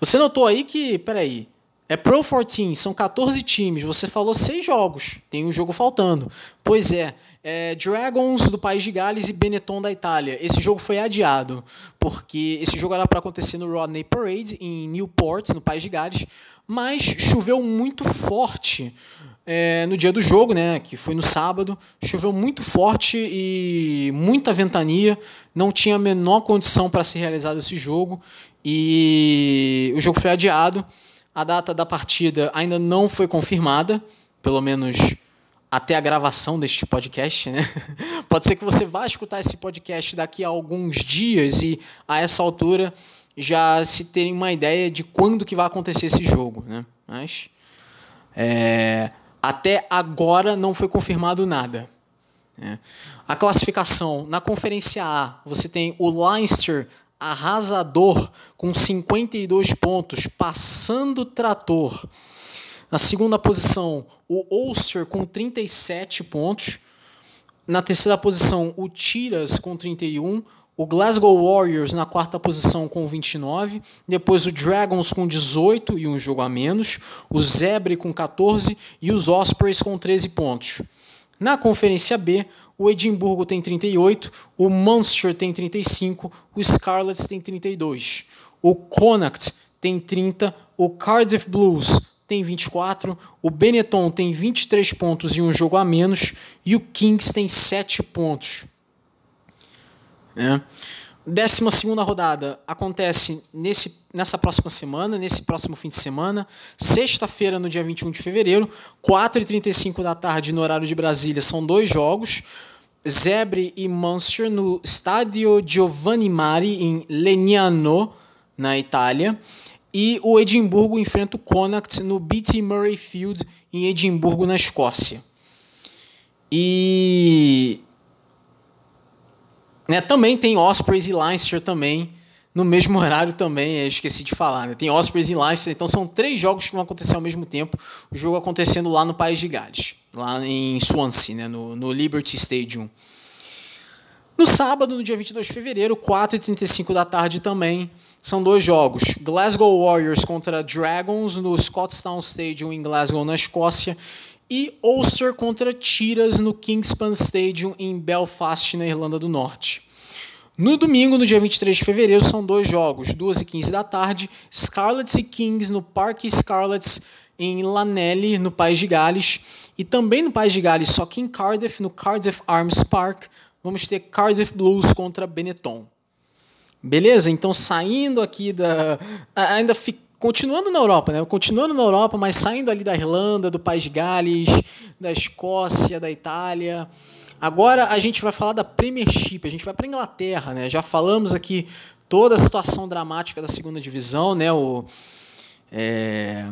Você notou aí que, peraí, é Pro 14, são 14 times, você falou seis jogos, tem um jogo faltando. Pois é, é, Dragons do País de Gales e Benetton da Itália. Esse jogo foi adiado, porque esse jogo era para acontecer no Rodney Parade, em Newport, no País de Gales, mas choveu muito forte é, no dia do jogo, né, que foi no sábado, choveu muito forte e muita ventania, não tinha a menor condição para ser realizado esse jogo e o jogo foi adiado. A data da partida ainda não foi confirmada, pelo menos até a gravação deste podcast, né? <laughs> Pode ser que você vá escutar esse podcast daqui a alguns dias e a essa altura já se terem uma ideia de quando que vai acontecer esse jogo, né? Mas é, até agora não foi confirmado nada. Né? A classificação na Conferência A, você tem o Leinster arrasador com 52 pontos, passando trator. Na segunda posição, o Ulster com 37 pontos. na terceira posição, o Tiras com 31. O Glasgow Warriors na quarta posição com 29. Depois o Dragons com 18 e um jogo a menos. O Zebre com 14 e os Ospreys com 13 pontos. Na Conferência B, o Edimburgo tem 38, o Munster tem 35, o Scarlets tem 32. O Connacht tem 30, o Cardiff Blues tem 24, o Benetton tem 23 pontos e um jogo a menos, e o Kings tem 7 pontos. Né? Décima segunda rodada acontece nesse, nessa próxima semana, nesse próximo fim de semana, sexta-feira, no dia 21 de fevereiro, 4h35 da tarde no horário de Brasília, são dois jogos. Zebre e Munster no Stadio Giovanni Mari, em Legnano, na Itália. E o Edimburgo enfrenta o Connacht no BT Murray Field, em Edimburgo, na Escócia. E né, também tem Ospreys e Leinster também, no mesmo <laughs> horário também, eu esqueci de falar. Né? Tem Ospreys e Leinster, então são três jogos que vão acontecer ao mesmo tempo. O jogo acontecendo lá no País de Gales, lá em Swansea, né, no, no Liberty Stadium. No sábado, no dia 22 de fevereiro, 4h35 da tarde também, são dois jogos. Glasgow Warriors contra Dragons no Scottstown Stadium em Glasgow, na Escócia. E Ulster contra Tiras no Kingspan Stadium em Belfast, na Irlanda do Norte. No domingo, no dia 23 de fevereiro, são dois jogos, 2 e 15 da tarde, Scarlets e Kings no Parque Scarlets em Lanelli, no País de Gales, e também no País de Gales, só que em Cardiff, no Cardiff Arms Park, vamos ter Cardiff Blues contra Benetton. Beleza? Então, saindo aqui da. Ainda fica continuando na Europa, né? Continuando na Europa, mas saindo ali da Irlanda, do País de Gales, da Escócia, da Itália. Agora a gente vai falar da Premiership, a gente vai para Inglaterra, né? Já falamos aqui toda a situação dramática da segunda divisão, né? O, é,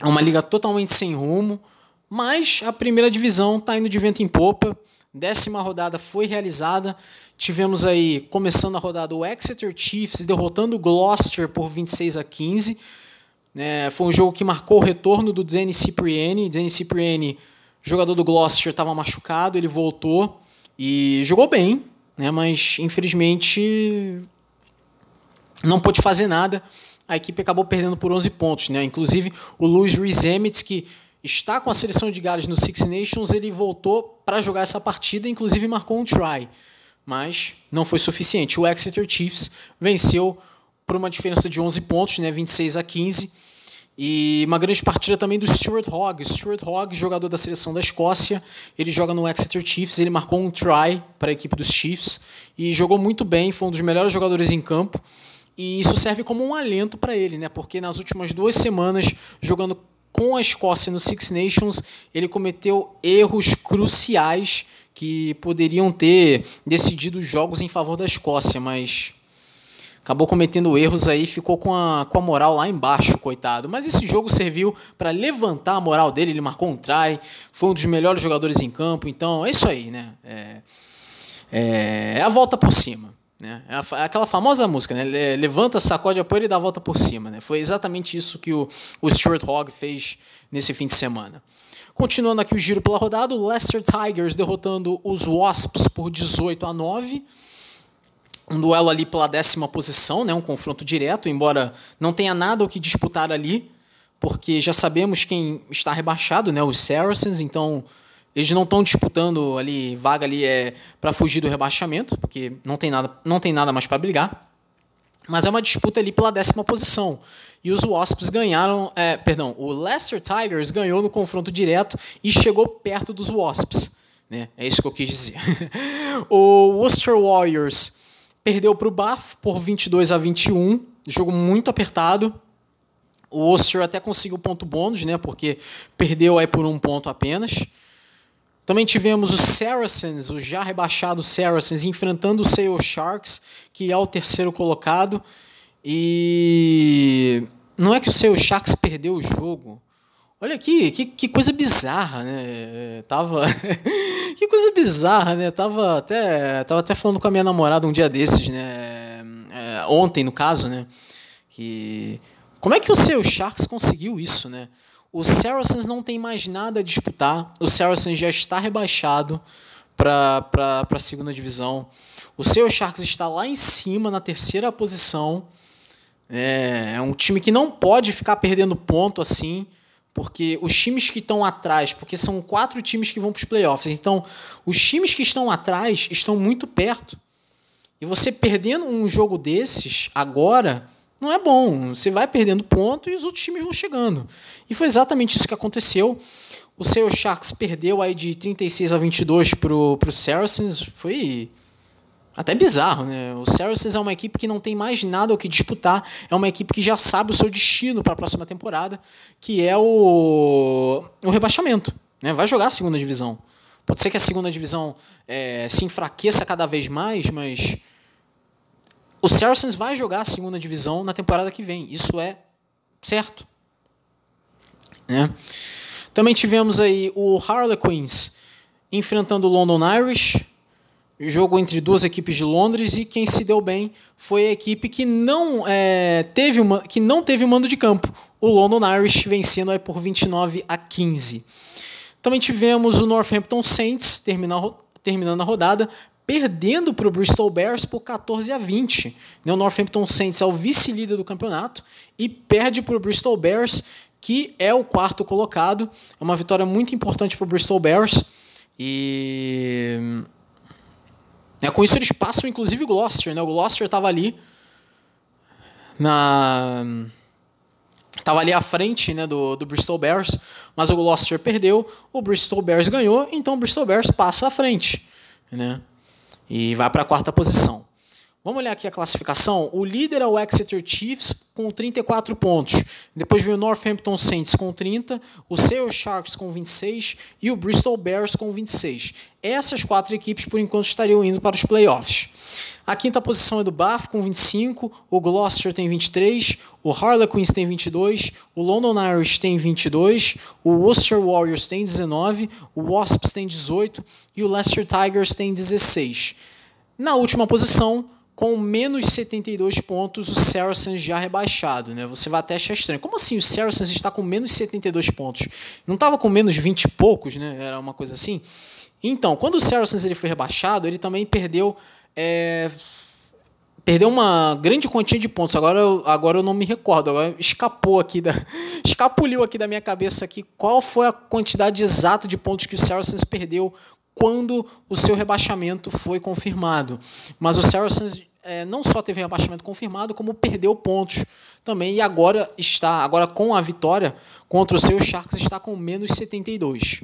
é uma liga totalmente sem rumo, mas a primeira divisão está indo de vento em popa. Décima rodada foi realizada. Tivemos aí, começando a rodada, o Exeter Chiefs derrotando o Gloucester por 26 a 15. É, foi um jogo que marcou o retorno do Danny Cipriani. Danny Cipriani, jogador do Gloucester, estava machucado, ele voltou e jogou bem, né, mas infelizmente não pôde fazer nada. A equipe acabou perdendo por 11 pontos. Né? Inclusive, o Luiz Ruiz Emmets, que está com a seleção de Gales no Six Nations, ele voltou para jogar essa partida, inclusive marcou um try mas não foi suficiente. O Exeter Chiefs venceu por uma diferença de 11 pontos, né, 26 a 15. E uma grande partida também do Stuart Hogg. Stuart Hogg, jogador da seleção da Escócia, ele joga no Exeter Chiefs, ele marcou um try para a equipe dos Chiefs e jogou muito bem, foi um dos melhores jogadores em campo. E isso serve como um alento para ele, né? Porque nas últimas duas semanas, jogando com a Escócia no Six Nations, ele cometeu erros cruciais que poderiam ter decidido os jogos em favor da Escócia, mas acabou cometendo erros aí, ficou com a, com a moral lá embaixo, coitado. Mas esse jogo serviu para levantar a moral dele, ele marcou um try, foi um dos melhores jogadores em campo, então é isso aí, né? É, é, é a volta por cima. Né? É, é aquela famosa música, né? Levanta, sacode a poeira e dá a volta por cima. Né? Foi exatamente isso que o, o Stuart Hogg fez nesse fim de semana. Continuando aqui o giro pela rodada, o Leicester Tigers derrotando os Wasps por 18 a 9. Um duelo ali pela décima posição, né? um confronto direto, embora não tenha nada o que disputar ali, porque já sabemos quem está rebaixado, né? os Saracens, então eles não estão disputando ali vaga ali é para fugir do rebaixamento, porque não tem nada, não tem nada mais para brigar. Mas é uma disputa ali pela décima posição. E os Wasps ganharam, é, perdão, o Leicester Tigers ganhou no confronto direto e chegou perto dos Wasps. Né? É isso que eu quis dizer. <laughs> o Worcester Warriors perdeu para o Bath por 22 a 21, jogo muito apertado. O Worcester até conseguiu ponto bônus, né? Porque perdeu aí por um ponto apenas. Também tivemos os Saracens, o já rebaixado Saracens, enfrentando o Sale Sharks, que é o terceiro colocado. E não é que o seu Sharks perdeu o jogo. Olha aqui, que, que coisa bizarra, né? Tava. <laughs> que coisa bizarra, né? Tava até, tava até falando com a minha namorada um dia desses, né? É, ontem, no caso, né? Que. Como é que o seu Sharks conseguiu isso, né? O Saracens não tem mais nada a disputar. O Saracens já está rebaixado para a segunda divisão. O seu Sharks está lá em cima, na terceira posição. É, é um time que não pode ficar perdendo ponto assim, porque os times que estão atrás, porque são quatro times que vão para os playoffs, então os times que estão atrás estão muito perto. E você perdendo um jogo desses agora não é bom. Você vai perdendo ponto e os outros times vão chegando. E foi exatamente isso que aconteceu. O seu Sharks perdeu aí de 36 a 22 pro, pro Saracens. Foi até bizarro, né? O Saracens é uma equipe que não tem mais nada o que disputar. É uma equipe que já sabe o seu destino para a próxima temporada, que é o, o rebaixamento. Né? Vai jogar a segunda divisão. Pode ser que a segunda divisão é, se enfraqueça cada vez mais, mas o Saracens vai jogar a segunda divisão na temporada que vem. Isso é certo. Né? Também tivemos aí o Harlequins enfrentando o London Irish, jogo entre duas equipes de Londres e quem se deu bem foi a equipe que não é, teve uma, que não teve o mando de campo, o London Irish vencendo aí por 29 a 15. Também tivemos o Northampton Saints terminando, terminando a rodada perdendo para o Bristol Bears por 14 a 20. O Northampton Saints é o vice-líder do campeonato e perde para o Bristol Bears, que é o quarto colocado. É uma vitória muito importante para o Bristol Bears. E é, com isso eles passam inclusive o Gloucester. Né? O Gloucester estava ali na estava ali à frente né, do, do Bristol Bears, mas o Gloucester perdeu, o Bristol Bears ganhou, então o Bristol Bears passa à frente. Né? e vai para a quarta posição. Vamos olhar aqui a classificação. O líder é o Exeter Chiefs com 34 pontos. Depois vem o Northampton Saints com 30, o Sale Sharks com 26 e o Bristol Bears com 26. Essas quatro equipes, por enquanto, estariam indo para os playoffs. A quinta posição é do Bath com 25, o Gloucester tem 23, o Harlequins tem 22, o London Irish tem 22, o Worcester Warriors tem 19, o Wasps tem 18 e o Leicester Tigers tem 16. Na última posição, com menos 72 pontos, o Saracens já rebaixado, né? Você vai até achar estranho. Como assim o Saracens está com menos 72 pontos? Não estava com menos 20 e poucos, né? Era uma coisa assim. Então, quando o Saracens ele foi rebaixado, ele também perdeu é, perdeu uma grande quantia de pontos. Agora, agora eu não me recordo. Agora escapou aqui da <laughs> escapuliu aqui da minha cabeça aqui qual foi a quantidade exata de pontos que o Saracens perdeu quando o seu rebaixamento foi confirmado. Mas o Saracens é, não só teve rebaixamento confirmado, como perdeu pontos também. E agora está, agora com a vitória contra o seu Sharks, está com menos 72.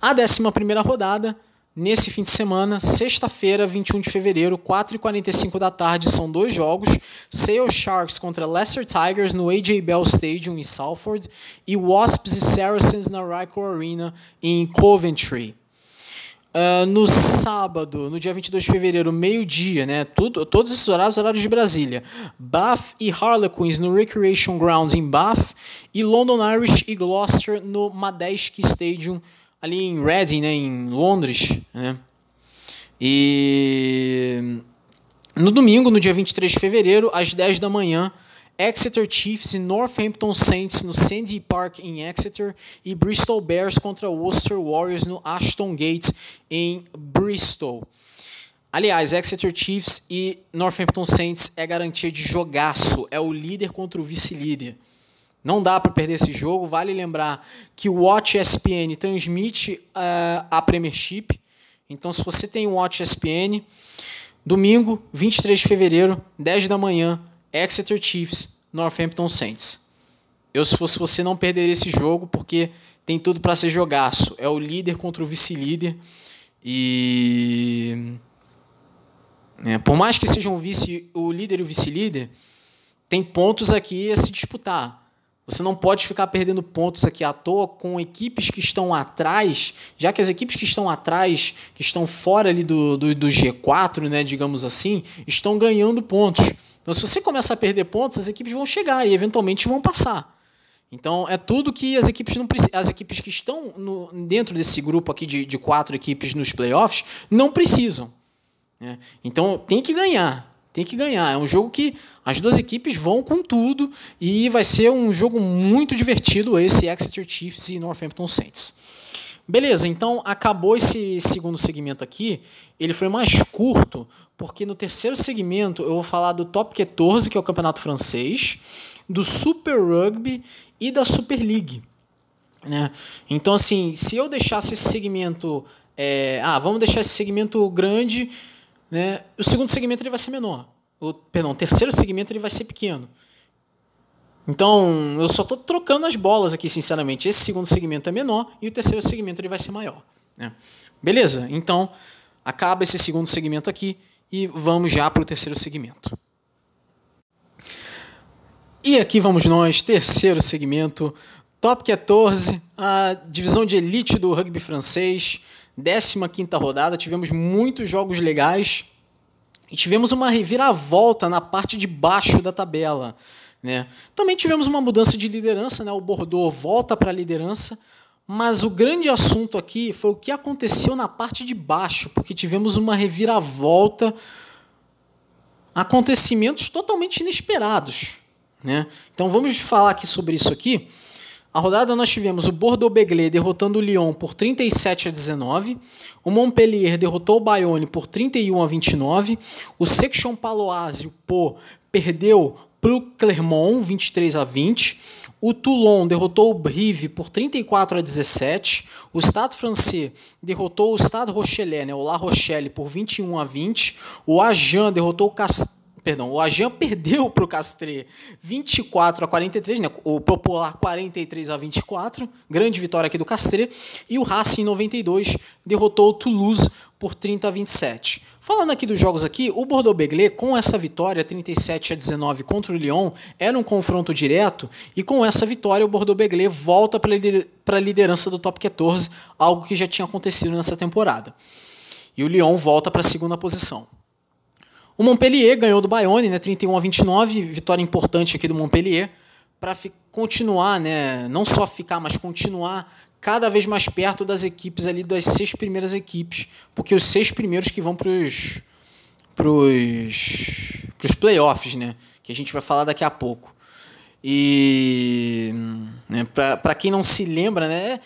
A 11 primeira rodada Nesse fim de semana, sexta-feira, 21 de fevereiro, 4h45 da tarde, são dois jogos. Sale Sharks contra Leicester Tigers no AJ Bell Stadium em Salford e Wasps e Saracens na Ryco Arena em Coventry. Uh, no sábado, no dia 22 de fevereiro, meio-dia, né? Tudo, todos esses horários, horários de Brasília. Bath e Harlequins no Recreation Grounds em Bath e London Irish e Gloucester no Madejski Stadium ali em Reading, né, em Londres, né? E no domingo, no dia 23 de fevereiro, às 10 da manhã, Exeter Chiefs e Northampton Saints no Sandy Park em Exeter e Bristol Bears contra Worcester Warriors no Ashton Gate em Bristol. Aliás, Exeter Chiefs e Northampton Saints é garantia de jogaço, é o líder contra o vice-líder. Não dá para perder esse jogo. Vale lembrar que o Watch ESPN transmite uh, a Premiership. Então, se você tem o Watch ESPN, domingo, 23 de fevereiro, 10 da manhã, Exeter Chiefs, Northampton Saints. Eu, se fosse você, não perderia esse jogo, porque tem tudo para ser jogaço. É o líder contra o vice-líder. E. É, por mais que sejam vice, o líder e o vice-líder, tem pontos aqui a se disputar. Você não pode ficar perdendo pontos aqui à toa com equipes que estão atrás, já que as equipes que estão atrás, que estão fora ali do, do, do G4, né, digamos assim, estão ganhando pontos. Então, se você começa a perder pontos, as equipes vão chegar e eventualmente vão passar. Então, é tudo que as equipes não as equipes que estão no, dentro desse grupo aqui de, de quatro equipes nos playoffs não precisam. Né? Então, tem que ganhar. Tem que ganhar. É um jogo que as duas equipes vão com tudo e vai ser um jogo muito divertido esse Exeter Chiefs e Northampton Saints. Beleza, então acabou esse segundo segmento aqui. Ele foi mais curto, porque no terceiro segmento eu vou falar do Top 14, que é o campeonato francês, do Super Rugby e da Super League. Né? Então, assim, se eu deixasse esse segmento. É, ah, vamos deixar esse segmento grande, né? o segundo segmento ele vai ser menor. O, perdão, o terceiro segmento ele vai ser pequeno. Então, eu só estou trocando as bolas aqui, sinceramente. Esse segundo segmento é menor e o terceiro segmento ele vai ser maior. Né? Beleza, então acaba esse segundo segmento aqui e vamos já para o terceiro segmento. E aqui vamos nós, terceiro segmento, Top 14, a divisão de elite do rugby francês, 15 rodada, tivemos muitos jogos legais e tivemos uma reviravolta na parte de baixo da tabela. Né? Também tivemos uma mudança de liderança, né? o Bordeaux volta para a liderança, mas o grande assunto aqui foi o que aconteceu na parte de baixo, porque tivemos uma reviravolta, acontecimentos totalmente inesperados. Né? Então vamos falar aqui sobre isso aqui. A rodada nós tivemos o Bordeaux-Begley derrotando o Lyon por 37 a 19, o Montpellier derrotou o Bayonne por 31 a 29, o Section Paloise, o Po, perdeu para o Clermont, 23 a 20. O Toulon derrotou o Brive por 34 a 17. O Stade francês derrotou o Stade Rochelais, né, o La Rochelle, por 21 a 20. O Agen derrotou o Cast Perdão, o Agen <laughs> perdeu para o Castre 24 a 43, né? o Popular 43 a 24, grande vitória aqui do Castre, e o Racing 92 derrotou o Toulouse por 30 a 27. Falando aqui dos jogos aqui, o Bordeaux-Begley com essa vitória 37 a 19 contra o Lyon era um confronto direto e com essa vitória o Bordeaux-Begley volta para a liderança do top 14, algo que já tinha acontecido nessa temporada. E o Lyon volta para a segunda posição. O Montpellier ganhou do Bayonne, né, 31 a 29, vitória importante aqui do Montpellier, para continuar, né, não só ficar, mas continuar cada vez mais perto das equipes ali, das seis primeiras equipes, porque os seis primeiros que vão para os playoffs, né, que a gente vai falar daqui a pouco. E né, para quem não se lembra, né,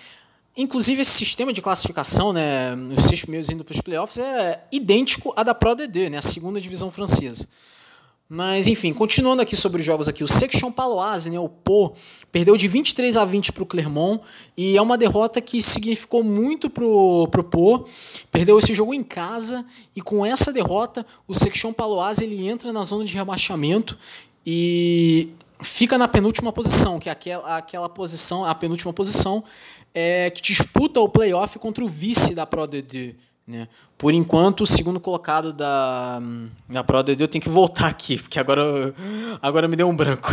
Inclusive, esse sistema de classificação, né, os seis primeiros indo para os playoffs, é idêntico à da Pro D2, né, a segunda divisão francesa. Mas, enfim, continuando aqui sobre os jogos aqui, o Section Paloise, né, o Po, perdeu de 23 a 20 para o Clermont, e é uma derrota que significou muito para o Po, perdeu esse jogo em casa, e com essa derrota, o Section Paloise ele entra na zona de rebaixamento, e fica na penúltima posição, que é aquela, aquela posição, a penúltima posição, é, que disputa o playoff contra o vice da Pro D2. Né? Por enquanto, o segundo colocado da, da Pro D2 eu tenho que voltar aqui, porque agora, agora me deu um branco.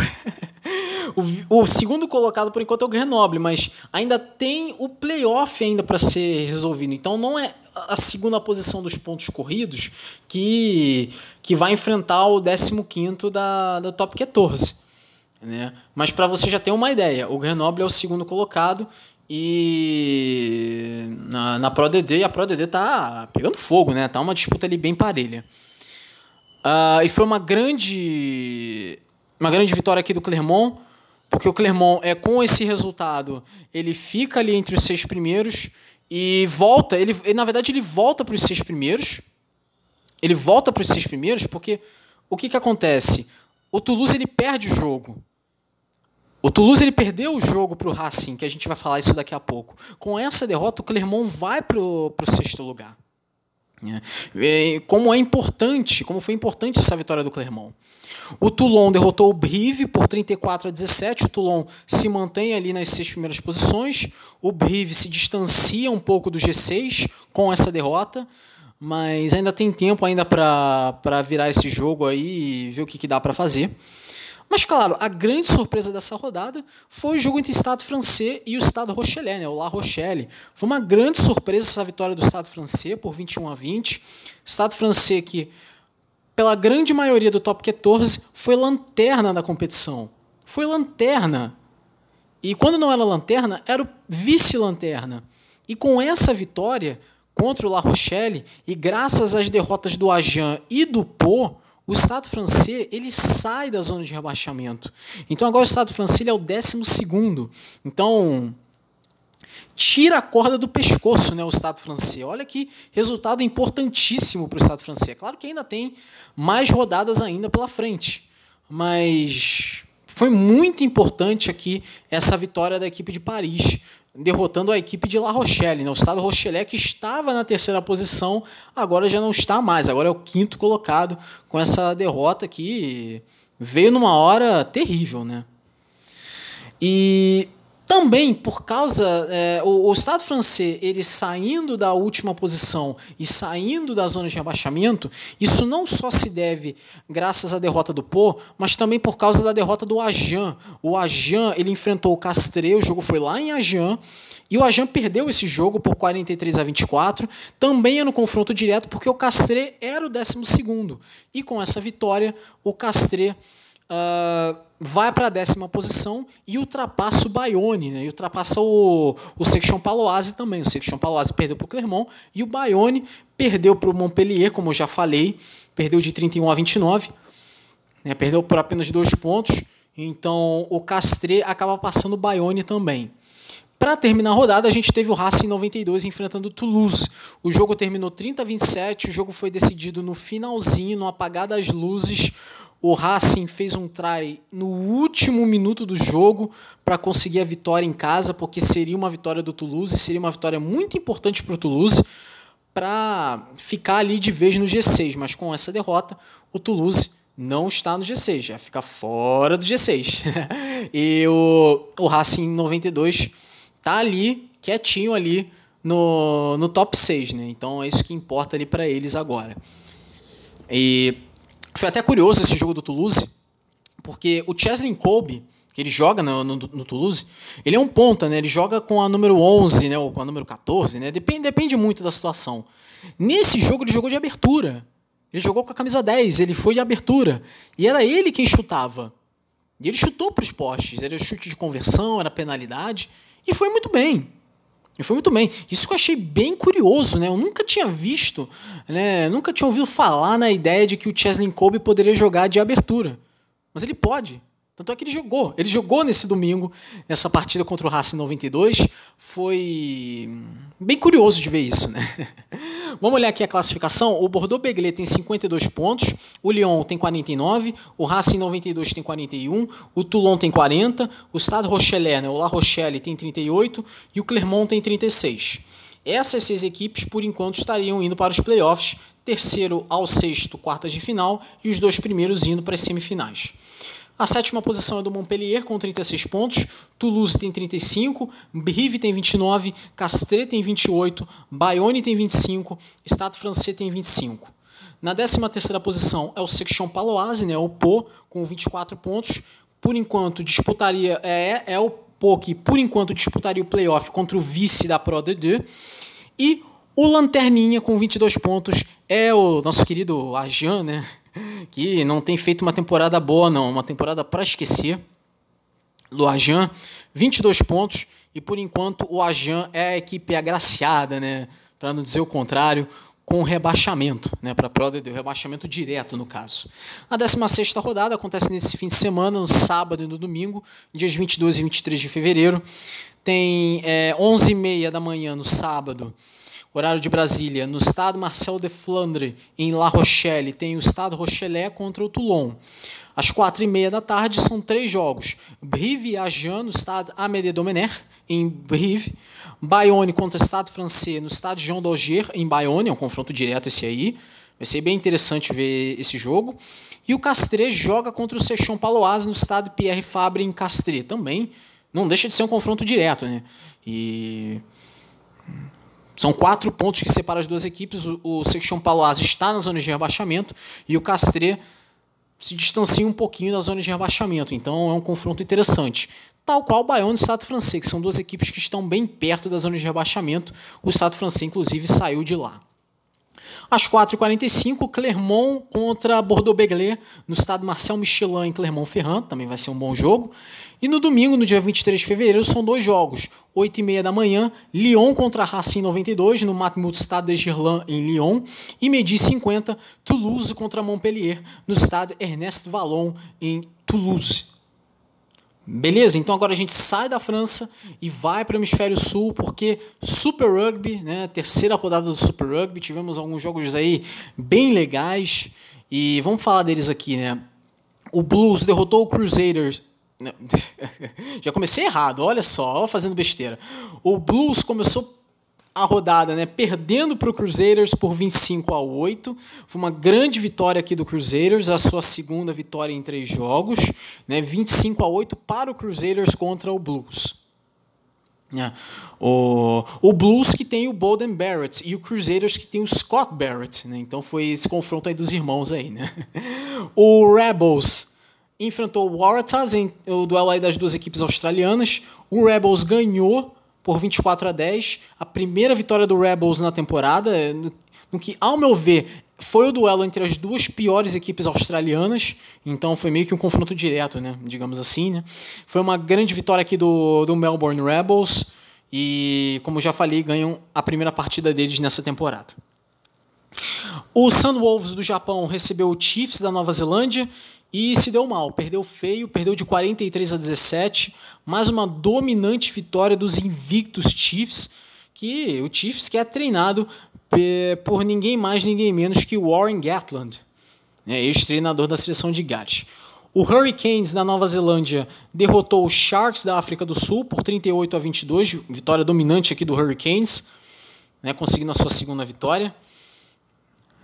<laughs> o, o, segundo colocado, por enquanto, é o Grenoble, mas ainda tem o playoff ainda para ser resolvido. Então não é a segunda posição dos pontos corridos que, que vai enfrentar o 15 da, da top 14. Né? Mas para você já ter uma ideia, o Grenoble é o segundo colocado e na, na DD, a Pro DD tá pegando fogo, né? Tá uma disputa ali bem parelha. Uh, e foi uma grande uma grande vitória aqui do Clermont, porque o Clermont é com esse resultado, ele fica ali entre os seis primeiros e volta, ele, na verdade ele volta para os seis primeiros. Ele volta para os seis primeiros porque o que que acontece? O Toulouse ele perde o jogo. O Toulouse ele perdeu o jogo para o Racing, que a gente vai falar isso daqui a pouco. Com essa derrota, o Clermont vai para o sexto lugar. É, como é importante, como foi importante essa vitória do Clermont. O Toulon derrotou o Brive por 34 a 17. O Toulon se mantém ali nas seis primeiras posições. O Brive se distancia um pouco do G6 com essa derrota, mas ainda tem tempo ainda para virar esse jogo aí e ver o que, que dá para fazer. Mas, claro, a grande surpresa dessa rodada foi o jogo entre o Estado francês e o Estado Rochelais, né, o La Rochelle. Foi uma grande surpresa essa vitória do Estado francês por 21 a 20. Estado francês que, pela grande maioria do top 14, foi lanterna da competição. Foi lanterna. E quando não era lanterna, era o vice-lanterna. E com essa vitória contra o La Rochelle, e graças às derrotas do Agen e do Po, o Estado francês ele sai da zona de rebaixamento. Então agora o Estado francês é o 12 segundo. Então tira a corda do pescoço, né, o Estado francês. Olha que resultado importantíssimo para o Estado francês. É claro que ainda tem mais rodadas ainda pela frente, mas foi muito importante aqui essa vitória da equipe de Paris, derrotando a equipe de La Rochelle. Né? O Estado Rochelet, que estava na terceira posição, agora já não está mais, agora é o quinto colocado com essa derrota que veio numa hora terrível. Né? E também por causa é, o, o, Estado francês ele saindo da última posição e saindo da zona de rebaixamento, isso não só se deve graças à derrota do Pô, mas também por causa da derrota do Ajan. O Ajan ele enfrentou o Castre, o jogo foi lá em Ajan e o Ajan perdeu esse jogo por 43 a 24. Também é no confronto direto porque o Castre era o 12 segundo e com essa vitória o Castre uh, vai para a décima posição e ultrapassa o Bayonne, né? E ultrapassa o, o Section Paloise também. O Section Paloise perdeu para o Clermont e o Bayonne perdeu para o Montpellier, como eu já falei, perdeu de 31 a 29, né? perdeu por apenas dois pontos. Então o Castre acaba passando o Bayonne também. Para terminar a rodada, a gente teve o Racing 92 enfrentando o Toulouse. O jogo terminou 30 a 27, o jogo foi decidido no finalzinho, no apagar das luzes o Racing fez um try no último minuto do jogo para conseguir a vitória em casa, porque seria uma vitória do Toulouse, seria uma vitória muito importante para o Toulouse para ficar ali de vez no G6. Mas com essa derrota, o Toulouse não está no G6, já fica fora do G6. <laughs> e o, o Racing 92 tá ali, quietinho ali no, no top 6, né? Então é isso que importa ali para eles agora. E foi até curioso esse jogo do Toulouse, porque o Chesley Colby, que ele joga no, no, no, Toulouse, ele é um ponta, né? Ele joga com a número 11, né? Ou com a número 14, né? Depende, depende muito da situação. Nesse jogo ele jogou de abertura. Ele jogou com a camisa 10, ele foi de abertura. E era ele quem chutava. E ele chutou para os postes. Era chute de conversão, era penalidade. E foi muito bem. E foi muito bem. Isso que eu achei bem curioso, né? Eu nunca tinha visto, né? Nunca tinha ouvido falar na ideia de que o Chesley Kobe poderia jogar de abertura. Mas ele pode. Tanto é que ele jogou. Ele jogou nesse domingo, nessa partida contra o Racing 92. Foi bem curioso de ver isso, né? <laughs> Vamos olhar aqui a classificação. O Bordeaux Begley tem 52 pontos, o Lyon tem 49, o Racing 92 tem 41, o Toulon tem 40, o Stade Rochelet, né, o La Rochelle tem 38 e o Clermont tem 36. Essas seis equipes, por enquanto, estariam indo para os playoffs, terceiro ao sexto, quartas de final, e os dois primeiros indo para as semifinais. A sétima posição é do Montpellier, com 36 pontos. Toulouse tem 35, Brive tem 29, Castres tem 28, Bayonne tem 25, Estado francês tem 25. Na 13 terceira posição é o Section Paloise, né, o Po, com 24 pontos. Por enquanto, disputaria é, é o Po que, por enquanto, disputaria o playoff contra o vice da Pro D2. E o Lanterninha, com 22 pontos, é o nosso querido Ajan, né? Que não tem feito uma temporada boa, não. Uma temporada para esquecer. Do Ajan, 22 pontos. E por enquanto o Ajan é a equipe agraciada, né? Para não dizer o contrário, com rebaixamento, né, para a Pro D2, rebaixamento direto no caso. A 16 rodada acontece nesse fim de semana, no sábado e no domingo, dias 22 e 23 de fevereiro. Tem é, 11h30 da manhã no sábado, horário de Brasília, no estado Marcel de Flandre, em La Rochelle, tem o estado Rochelet contra o Toulon. Às quatro e meia da tarde são três jogos. Brive Agen, no estado Amédée Domenech, em Brive. Bayonne contra o estado francês, no estado Jean d'Auger, em Bayonne. É um confronto direto esse aí. Vai ser bem interessante ver esse jogo. E o Castres joga contra o Sechon Paloise, no estado Pierre Fabre, em Castres. Também não deixa de ser um confronto direto. Né? E são quatro pontos que separam as duas equipes. O, o Section Paloise está na zona de rebaixamento e o Castre se distancia um pouquinho da zona de rebaixamento. Então é um confronto interessante. Tal qual o Bayonne e o Estado francês, que são duas equipes que estão bem perto da zona de rebaixamento. O Estado francês, inclusive, saiu de lá. Às 4h45, Clermont contra Bordeaux-Begley, no estado Marcel Michelin em Clermont-Ferrand, também vai ser um bom jogo. E no domingo, no dia 23 de fevereiro, são dois jogos. 8h30 da manhã, Lyon contra Racing 92, no Matmut Stade de Gerland, em Lyon. E meio-dia 50, Toulouse contra Montpellier, no estado Ernest Vallon, em Toulouse. Beleza? Então agora a gente sai da França e vai para o hemisfério sul, porque Super Rugby, né, terceira rodada do Super Rugby, tivemos alguns jogos aí bem legais e vamos falar deles aqui, né? O Blues derrotou o Crusaders. <laughs> Já comecei errado, olha só, fazendo besteira. O Blues começou a rodada, né, perdendo para o Crusaders por 25 a 8. Foi uma grande vitória aqui do Crusaders, a sua segunda vitória em três jogos, né, 25 a 8 para o Crusaders contra o Blues. É. O, o Blues que tem o Bolden Barrett e o Crusaders que tem o Scott Barrett, né? Então foi esse confronto aí dos irmãos aí, né? <laughs> O Rebels enfrentou o Waratahs em o duelo aí das duas equipes australianas. O Rebels ganhou por 24 a 10, a primeira vitória do Rebels na temporada, no, no que, ao meu ver, foi o duelo entre as duas piores equipes australianas, então foi meio que um confronto direto, né, digamos assim. Né. Foi uma grande vitória aqui do, do Melbourne Rebels e, como já falei, ganham a primeira partida deles nessa temporada. O Sunwolves do Japão recebeu o Chiefs da Nova Zelândia e se deu mal, perdeu feio, perdeu de 43 a 17, mais uma dominante vitória dos invictos Chiefs, que o Chiefs que é treinado por ninguém mais, ninguém menos que Warren Gatland, né, ex-treinador da seleção de Gales. O Hurricanes da Nova Zelândia derrotou os Sharks da África do Sul por 38 a 22, vitória dominante aqui do Hurricanes, né, conseguindo a sua segunda vitória.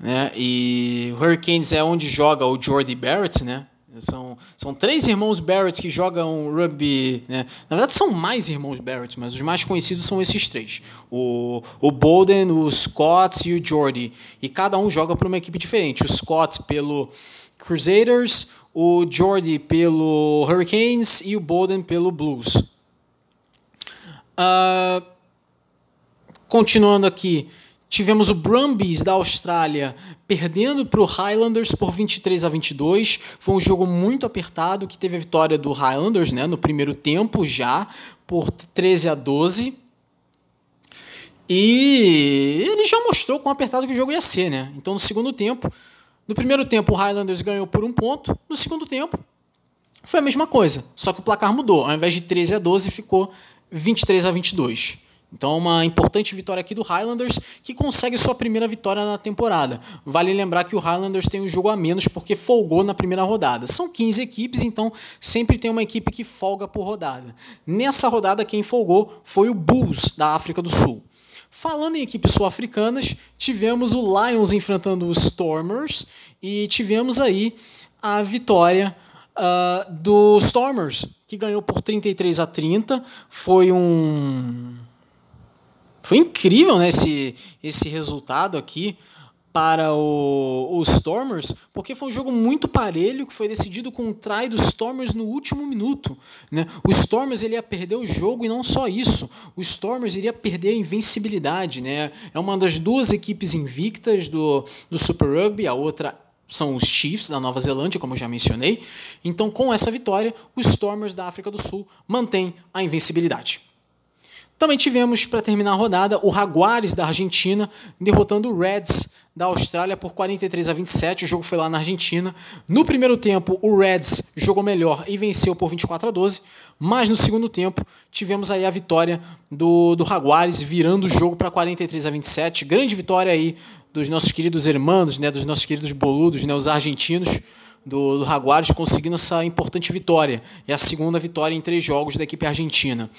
Né? E o Hurricanes é onde joga o Jordy Barrett, né? São, são três irmãos Barrett que jogam rugby. Né? Na verdade, são mais irmãos Barrett, mas os mais conhecidos são esses três: o, o Bolden, o Scott e o Jordy. E cada um joga para uma equipe diferente. O Scott pelo Crusaders, o Jordy pelo Hurricanes e o Bolden pelo Blues. Uh, continuando aqui, Tivemos o Brumbies da Austrália perdendo para o Highlanders por 23 a 22. Foi um jogo muito apertado que teve a vitória do Highlanders né, no primeiro tempo já por 13 a 12. E ele já mostrou quão apertado que o jogo ia ser, né? Então no segundo tempo, no primeiro tempo o Highlanders ganhou por um ponto, no segundo tempo foi a mesma coisa, só que o placar mudou. Ao invés de 13 a 12 ficou 23 a 22. Então, uma importante vitória aqui do Highlanders, que consegue sua primeira vitória na temporada. Vale lembrar que o Highlanders tem um jogo a menos porque folgou na primeira rodada. São 15 equipes, então sempre tem uma equipe que folga por rodada. Nessa rodada, quem folgou foi o Bulls, da África do Sul. Falando em equipes sul-africanas, tivemos o Lions enfrentando os Stormers e tivemos aí a vitória uh, do Stormers, que ganhou por 33 a 30. Foi um foi incrível né, esse, esse resultado aqui para o, os Stormers, porque foi um jogo muito parelho que foi decidido com o try dos Stormers no último minuto. Né? O Stormers ele ia perder o jogo e não só isso, o Stormers iria perder a invencibilidade. Né? É uma das duas equipes invictas do, do Super Rugby, a outra são os Chiefs da Nova Zelândia, como eu já mencionei. Então, com essa vitória, os Stormers da África do Sul mantêm a invencibilidade. Também tivemos, para terminar a rodada, o Jaguares da Argentina derrotando o Reds da Austrália por 43 a 27. O jogo foi lá na Argentina. No primeiro tempo, o Reds jogou melhor e venceu por 24 a 12. Mas no segundo tempo, tivemos aí a vitória do, do Jaguares, virando o jogo para 43 a 27. Grande vitória aí dos nossos queridos irmãos, né, dos nossos queridos boludos, né, os argentinos do, do Jaguares, conseguindo essa importante vitória. É a segunda vitória em três jogos da equipe argentina.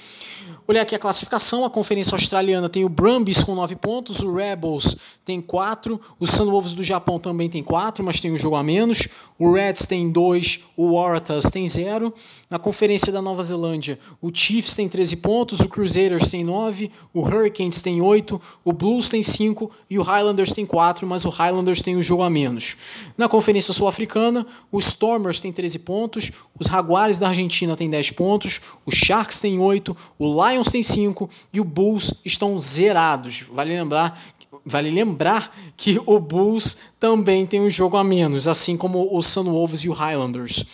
Olhar aqui a classificação, a Conferência Australiana tem o Brumbies com 9 pontos, o Rebels tem 4, o Sunwolves do Japão também tem 4, mas tem um jogo a menos, o Reds tem 2, o Waratahs tem 0. Na Conferência da Nova Zelândia, o Chiefs tem 13 pontos, o Crusaders tem 9, o Hurricanes tem 8, o Blues tem 5 e o Highlanders tem 4, mas o Highlanders tem um jogo a menos. Na Conferência Sul-Africana, o Stormers tem 13 pontos, os Jaguares da Argentina tem 10 pontos, o Sharks tem 8, o Lions tem 5 e o Bulls estão zerados. Vale lembrar, vale lembrar que o Bulls também tem um jogo a menos, assim como o Sunwolves e o Highlanders.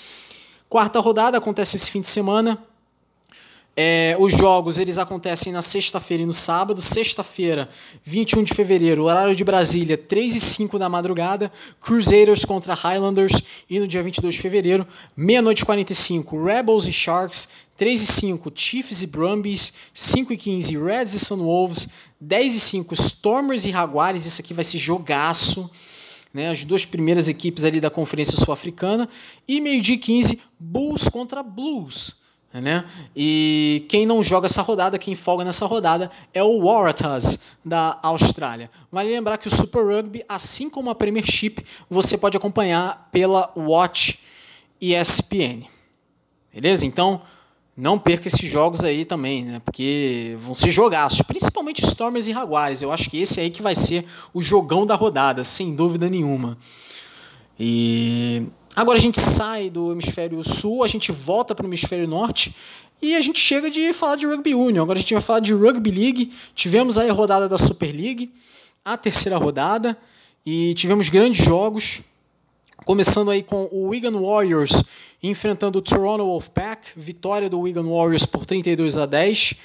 Quarta rodada acontece esse fim de semana. É, os jogos eles acontecem na sexta-feira e no sábado. Sexta-feira, 21 de fevereiro, horário de Brasília, 3 e 5 da madrugada. Crusaders contra Highlanders. E no dia 22 de fevereiro, meia-noite e 45, Rebels e Sharks. 3 e 5, Chiefs e Brumbies. 5 e 15, Reds e Sunwolves. 10 e 5, Stormers e Jaguares. Isso aqui vai ser jogaço. Né, as duas primeiras equipes ali da Conferência Sul-Africana. E meio-dia 15, Bulls contra Blues. Né? E quem não joga essa rodada, quem folga nessa rodada é o Waratahs da Austrália. Vale lembrar que o Super Rugby, assim como a Premiership, você pode acompanhar pela Watch ESPN. Beleza? Então, não perca esses jogos aí também, né? Porque vão ser jogaços, principalmente Stormers e Jaguares. Eu acho que esse aí que vai ser o jogão da rodada, sem dúvida nenhuma. E Agora a gente sai do hemisfério sul, a gente volta para o hemisfério norte e a gente chega de falar de Rugby Union. Agora a gente vai falar de Rugby League. Tivemos aí a rodada da Super League, a terceira rodada, e tivemos grandes jogos. Começando aí com o Wigan Warriors enfrentando o Toronto Wolfpack, vitória do Wigan Warriors por 32 a 10.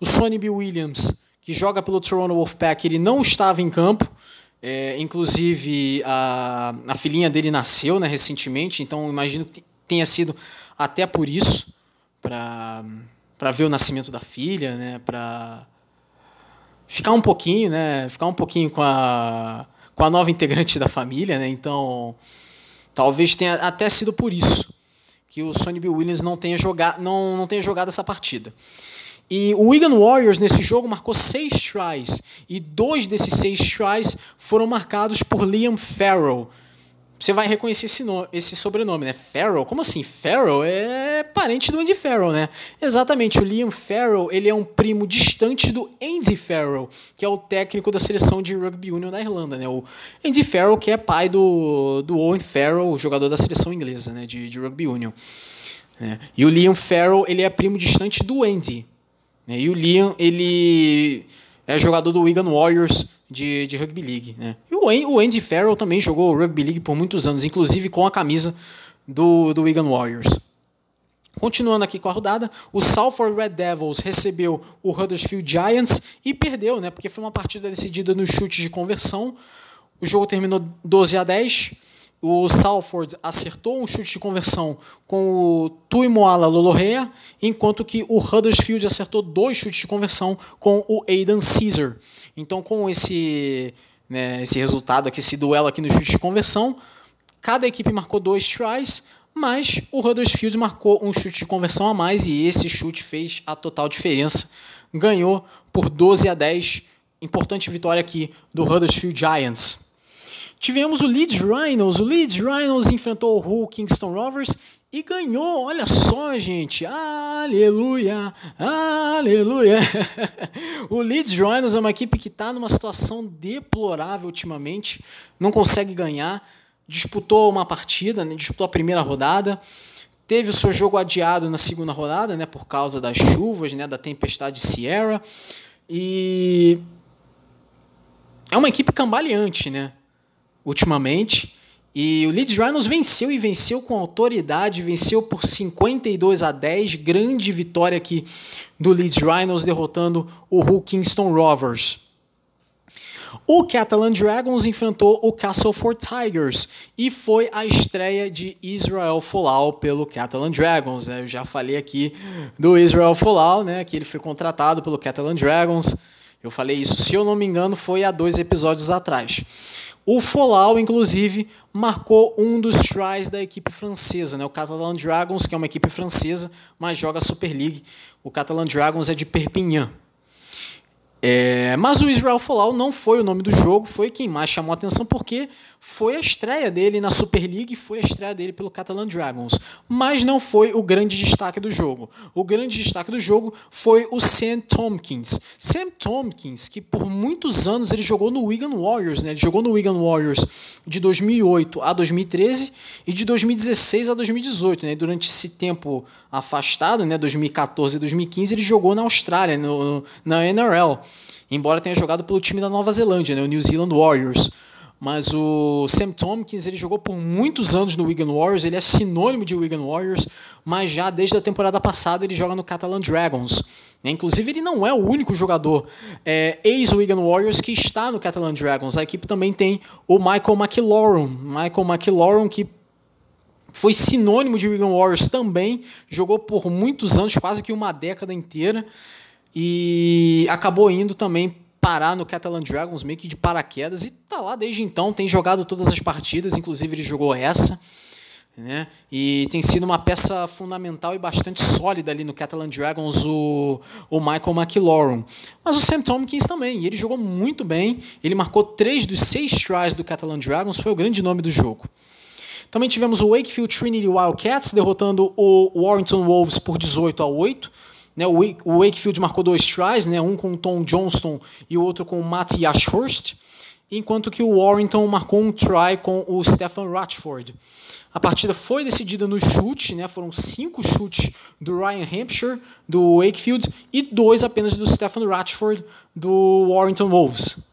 O Sonny B. Williams, que joga pelo Toronto Wolfpack, ele não estava em campo, é, inclusive, a, a filhinha dele nasceu né, recentemente, então imagino que tenha sido até por isso, para ver o nascimento da filha, né, para ficar um pouquinho, né, ficar um pouquinho com a, com a nova integrante da família. Né, então, talvez tenha até sido por isso que o Sonny Bill Williams não tenha, jogado, não, não tenha jogado essa partida. E o Wigan Warriors nesse jogo marcou seis tries. E dois desses seis tries foram marcados por Liam Farrell. Você vai reconhecer esse, nome, esse sobrenome, né? Farrell? Como assim? Farrell é parente do Andy Farrell, né? Exatamente, o Liam Farrell ele é um primo distante do Andy Farrell, que é o técnico da seleção de rugby union da Irlanda, né? O Andy Farrell, que é pai do, do Owen Farrell, o jogador da seleção inglesa, né? De, de rugby union. Né? E o Liam Farrell ele é primo distante do Andy? E o Liam, ele é jogador do Wigan Warriors de, de Rugby League. Né? E o, Andy Farrell também jogou Rugby League por muitos anos, inclusive com a camisa do, do Wigan Warriors. Continuando aqui com a rodada, o Salford Red Devils recebeu o Huddersfield Giants e perdeu, né? Porque foi uma partida decidida nos chutes de conversão. O jogo terminou 12 a 10. O Salford acertou um chute de conversão com o Tuimoala Lolorea, enquanto que o Huddersfield acertou dois chutes de conversão com o Aidan Caesar. Então, com esse, né, esse resultado aqui, esse duelo aqui no chute de conversão, cada equipe marcou dois tries, mas o Huddersfield marcou um chute de conversão a mais e esse chute fez a total diferença. Ganhou por 12 a 10. Importante vitória aqui do Huddersfield Giants. Tivemos o Leeds Rhinos. O Leeds Rhinos enfrentou o Hull Kingston Rovers e ganhou. Olha só, gente. Aleluia, aleluia. <laughs> o Leeds Rhinos é uma equipe que está numa situação deplorável ultimamente. Não consegue ganhar. Disputou uma partida, né? disputou a primeira rodada. Teve o seu jogo adiado na segunda rodada, né, por causa das chuvas, né, da tempestade Sierra. E é uma equipe cambaleante, né? Ultimamente. E o Leeds Rhinos venceu e venceu com autoridade, venceu por 52 a 10, grande vitória aqui do Leeds Rhinos derrotando o Hull Kingston Rovers. O Catalan Dragons enfrentou o Castleford Tigers e foi a estreia de Israel Folau pelo Catalan Dragons. Né? Eu já falei aqui do Israel Folau, né? que ele foi contratado pelo Catalan Dragons. Eu falei isso, se eu não me engano, foi há dois episódios atrás. O Folau, inclusive, marcou um dos tries da equipe francesa, né? o Catalan Dragons, que é uma equipe francesa, mas joga Super League. O Catalan Dragons é de Perpignan. É, mas o Israel Folau não foi o nome do jogo, foi quem mais chamou a atenção porque foi a estreia dele na Super League, foi a estreia dele pelo Catalan Dragons, mas não foi o grande destaque do jogo. O grande destaque do jogo foi o Sam Tompkins. Sam Tompkins, que por muitos anos ele jogou no Wigan Warriors, né? Ele jogou no Wigan Warriors de 2008 a 2013 e de 2016 a 2018, né? Durante esse tempo afastado, né, 2014 e 2015, ele jogou na Austrália, no, na NRL embora tenha jogado pelo time da Nova Zelândia, né, o New Zealand Warriors. Mas o Sam Tompkins ele jogou por muitos anos no Wigan Warriors, ele é sinônimo de Wigan Warriors, mas já desde a temporada passada ele joga no Catalan Dragons. Inclusive, ele não é o único jogador é, ex-Wigan Warriors que está no Catalan Dragons. A equipe também tem o Michael McLaurin. Michael McLaurin, que foi sinônimo de Wigan Warriors também, jogou por muitos anos, quase que uma década inteira, e acabou indo também parar no Catalan Dragons meio que de paraquedas e tá lá desde então, tem jogado todas as partidas, inclusive ele jogou essa. Né? E tem sido uma peça fundamental e bastante sólida ali no Catalan Dragons, o, o Michael McLaurin. Mas o Sam Tompkins também, ele jogou muito bem, ele marcou três dos seis tries do Catalan Dragons, foi o grande nome do jogo. Também tivemos o Wakefield Trinity Wildcats derrotando o Warrington Wolves por 18 a 8. Né, o Wakefield marcou dois tries, né, um com o Tom Johnston e o outro com o Matt Ashurst, enquanto que o Warrington marcou um try com o Stephen Ratchford. A partida foi decidida no chute, né, foram cinco chutes do Ryan Hampshire, do Wakefield, e dois apenas do Stephen Ratchford, do Warrington Wolves.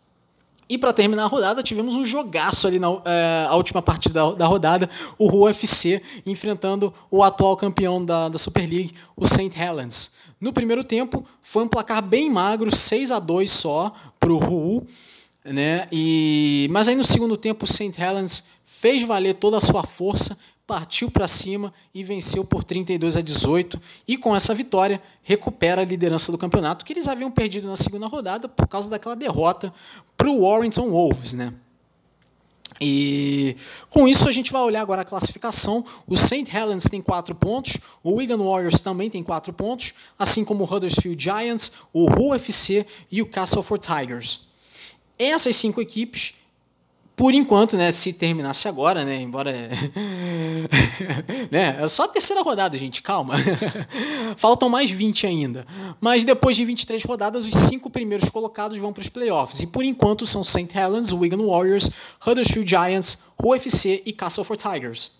E para terminar a rodada, tivemos um jogaço ali na é, última partida da, da rodada, o UFC enfrentando o atual campeão da, da Super League, o St. Helens. No primeiro tempo, foi um placar bem magro, 6 a 2 só para o Ru. Né? E, mas aí no segundo tempo, o St. Helens fez valer toda a sua força partiu para cima e venceu por 32 a 18 e com essa vitória recupera a liderança do campeonato que eles haviam perdido na segunda rodada por causa daquela derrota para o Warrington Wolves, né? E com isso a gente vai olhar agora a classificação. O St. Helens tem 4 pontos, o Wigan Warriors também tem 4 pontos, assim como o Huddersfield Giants, o Hull FC e o Castleford Tigers. Essas cinco equipes por enquanto, né, se terminasse agora, né, embora <laughs> né, é só a terceira rodada, gente, calma. <laughs> Faltam mais 20 ainda. Mas depois de 23 rodadas, os cinco primeiros colocados vão para os playoffs. E por enquanto são St. Helens, Wigan Warriors, Huddersfield Giants, UFC e Castleford Tigers.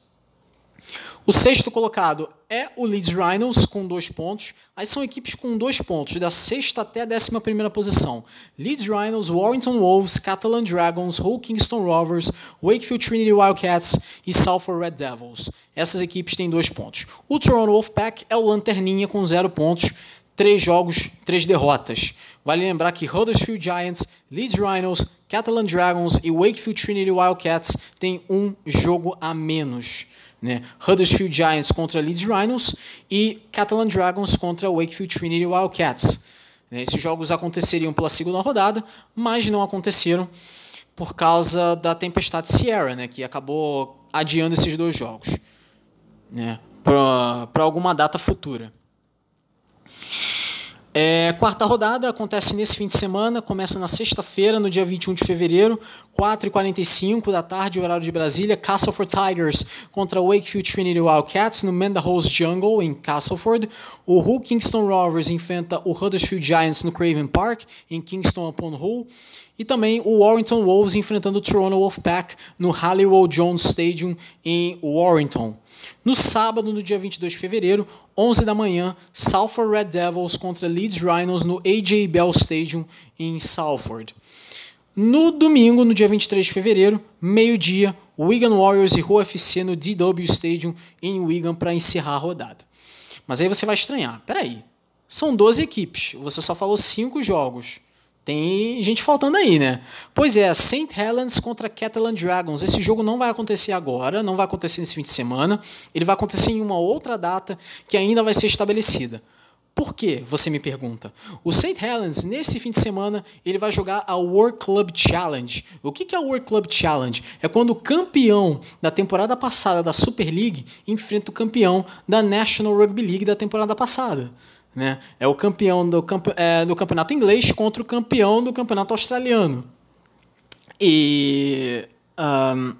O sexto colocado é o Leeds Rhinos com dois pontos. Aí são equipes com dois pontos, da sexta até a décima primeira posição. Leeds Rhinos, Warrington Wolves, Catalan Dragons, Hull Kingston Rovers, Wakefield Trinity Wildcats e Salford Red Devils. Essas equipes têm dois pontos. O Toronto Wolfpack é o lanterninha com zero pontos, três jogos, três derrotas. Vale lembrar que Huddersfield Giants, Leeds Rhinos, Catalan Dragons e Wakefield Trinity Wildcats têm um jogo a menos né? Huddersfield Giants contra Leeds Rhinos e Catalan Dragons contra Wakefield Trinity Wildcats. Né? Esses jogos aconteceriam pela segunda rodada, mas não aconteceram por causa da tempestade Sierra, né? que acabou adiando esses dois jogos né? para alguma data futura. É, quarta rodada acontece nesse fim de semana, começa na sexta-feira, no dia 21 de fevereiro, 4h45 da tarde, horário de Brasília, Castleford Tigers contra Wakefield Trinity Wildcats no Mendahouse Jungle, em Castleford. O Hull Kingston Rovers enfrenta o Huddersfield Giants no Craven Park, em Kingston upon Hull. E também o Warrington Wolves enfrentando o Toronto Wolfpack no Halliwell Jones Stadium, em Warrington. No sábado, no dia 22 de fevereiro, 11 da manhã, Salford Red Devils contra Leeds Rhinos no AJ Bell Stadium em Salford. No domingo, no dia 23 de fevereiro, meio-dia, Wigan Warriors e UFC no DW Stadium em Wigan para encerrar a rodada. Mas aí você vai estranhar, peraí, são 12 equipes, você só falou 5 jogos. Tem gente faltando aí, né? Pois é, St. Helens contra Catalan Dragons. Esse jogo não vai acontecer agora, não vai acontecer nesse fim de semana. Ele vai acontecer em uma outra data que ainda vai ser estabelecida. Por quê? Você me pergunta. O St. Helens, nesse fim de semana, ele vai jogar a World Club Challenge. O que é a World Club Challenge? É quando o campeão da temporada passada da Super League enfrenta o campeão da National Rugby League da temporada passada. Né? É o campeão do, camp é, do campeonato inglês contra o campeão do campeonato australiano. E. Um,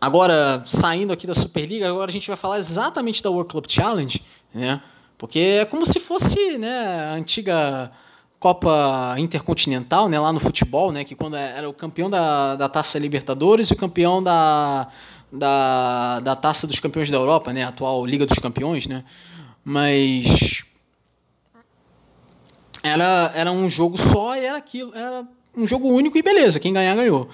agora, saindo aqui da Superliga, agora a gente vai falar exatamente da World Club Challenge, né? Porque é como se fosse né, a antiga Copa Intercontinental, né, lá no futebol, né, que quando era o campeão da, da Taça Libertadores e o campeão da, da, da Taça dos Campeões da Europa, né, a atual Liga dos Campeões, né? Mas era, era um jogo só e era aquilo, era um jogo único e beleza, quem ganhar ganhou.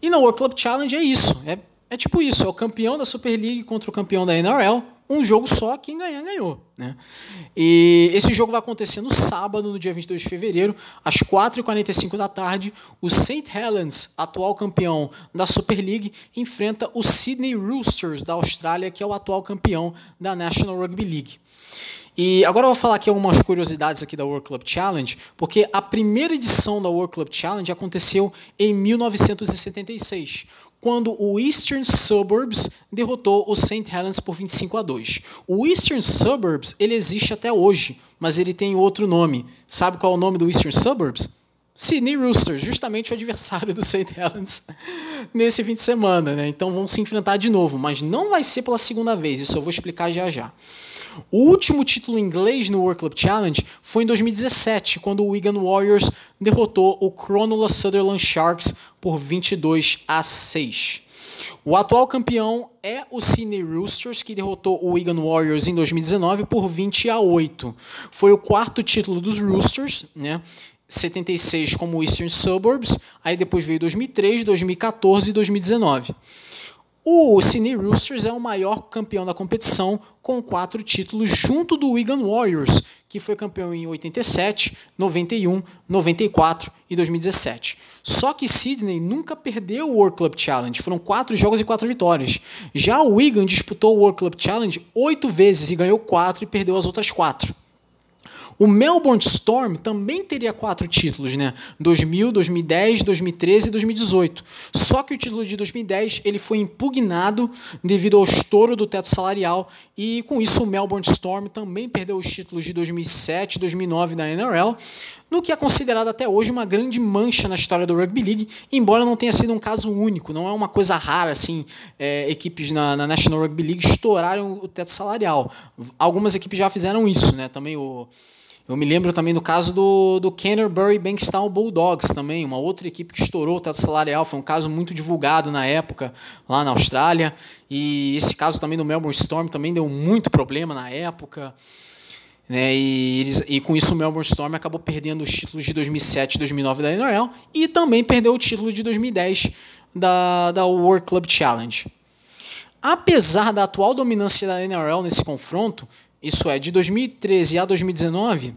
E na World Club Challenge é isso, é, é tipo isso, é o campeão da Super League contra o campeão da NRL, um jogo só, quem ganhar, ganhou. Né? E esse jogo vai acontecer no sábado, no dia 22 de fevereiro, às 4h45 da tarde. O St. Helens, atual campeão da Super League, enfrenta o Sydney Roosters, da Austrália, que é o atual campeão da National Rugby League. E agora eu vou falar aqui algumas curiosidades aqui da World Club Challenge, porque a primeira edição da World Club Challenge aconteceu em 1976, quando o Eastern Suburbs derrotou o St. Helens por 25 a 2. O Eastern Suburbs ele existe até hoje, mas ele tem outro nome. Sabe qual é o nome do Eastern Suburbs? Sydney Roosters, justamente o adversário do St. Helens <laughs> nesse fim de semana, né? Então vão se enfrentar de novo, mas não vai ser pela segunda vez, isso eu vou explicar já já. O último título inglês no World Club Challenge foi em 2017, quando o Wigan Warriors derrotou o Cronulla Sutherland Sharks por 22 a 6. O atual campeão é o Sydney Roosters, que derrotou o Wigan Warriors em 2019 por 20 a 8. Foi o quarto título dos Roosters, né? 76 como Eastern Suburbs, aí depois veio 2003, 2014 e 2019. O Sydney Roosters é o maior campeão da competição, com quatro títulos, junto do Wigan Warriors, que foi campeão em 87, 91, 94 e 2017. Só que Sydney nunca perdeu o World Club Challenge, foram quatro jogos e quatro vitórias. Já o Wigan disputou o World Club Challenge oito vezes e ganhou quatro e perdeu as outras quatro. O Melbourne Storm também teria quatro títulos, né? 2000, 2010, 2013 e 2018. Só que o título de 2010 ele foi impugnado devido ao estouro do teto salarial e com isso o Melbourne Storm também perdeu os títulos de 2007 e 2009 da NRL, no que é considerado até hoje uma grande mancha na história do Rugby League, embora não tenha sido um caso único, não é uma coisa rara assim, é, equipes na, na National Rugby League estourarem o teto salarial. Algumas equipes já fizeram isso, né? Também o eu me lembro também do caso do, do Canterbury Bankstown Bulldogs também, uma outra equipe que estourou o teto salarial, foi um caso muito divulgado na época lá na Austrália, e esse caso também do Melbourne Storm também deu muito problema na época, né, e, eles, e com isso o Melbourne Storm acabou perdendo os títulos de 2007 e 2009 da NRL, e também perdeu o título de 2010 da, da World Club Challenge. Apesar da atual dominância da NRL nesse confronto, isso é, de 2013 a 2019,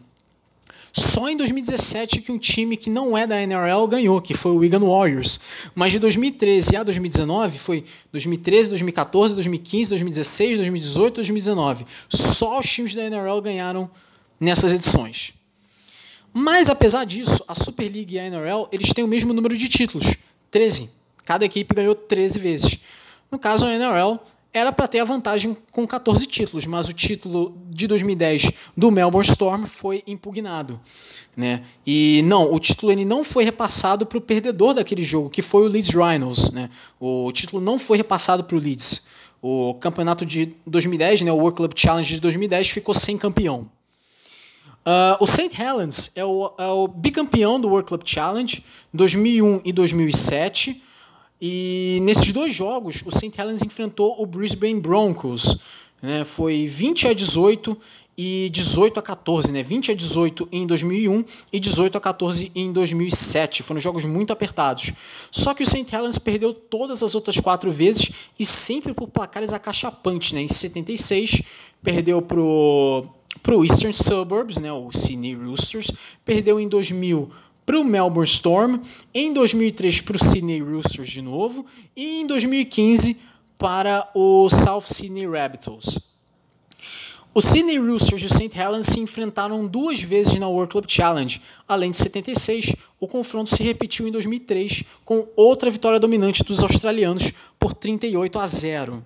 só em 2017 que um time que não é da NRL ganhou, que foi o Wigan Warriors. Mas de 2013 a 2019 foi 2013, 2014, 2015, 2016, 2018, 2019. Só os times da NRL ganharam nessas edições. Mas apesar disso, a Super League e a NRL, eles têm o mesmo número de títulos, 13. Cada equipe ganhou 13 vezes. No caso, a NRL era para ter a vantagem com 14 títulos, mas o título de 2010 do Melbourne Storm foi impugnado. Né? E não, o título ele não foi repassado para o perdedor daquele jogo, que foi o Leeds Rhinos. Né? O título não foi repassado para o Leeds. O campeonato de 2010, né, o World Club Challenge de 2010, ficou sem campeão. Uh, o St. Helens é o, é o bicampeão do World Club Challenge 2001 e 2007 e nesses dois jogos, o St. Helens enfrentou o Brisbane Broncos. Né? Foi 20 a 18 e 18 a 14, né? 20 a 18 em 2001 e 18 a 14 em 2007. Foram jogos muito apertados. Só que o St. Helens perdeu todas as outras quatro vezes e sempre por placares acachapantes, né? Em 76 perdeu pro pro Eastern Suburbs, né? O Sydney Roosters, perdeu em 2000 para o Melbourne Storm, em 2003 para o Sydney Roosters de novo e em 2015 para o South Sydney Rabbitohs. O Sydney Roosters e o St. Helens se enfrentaram duas vezes na World Club Challenge. Além de 76, o confronto se repetiu em 2003 com outra vitória dominante dos australianos por 38 a 0.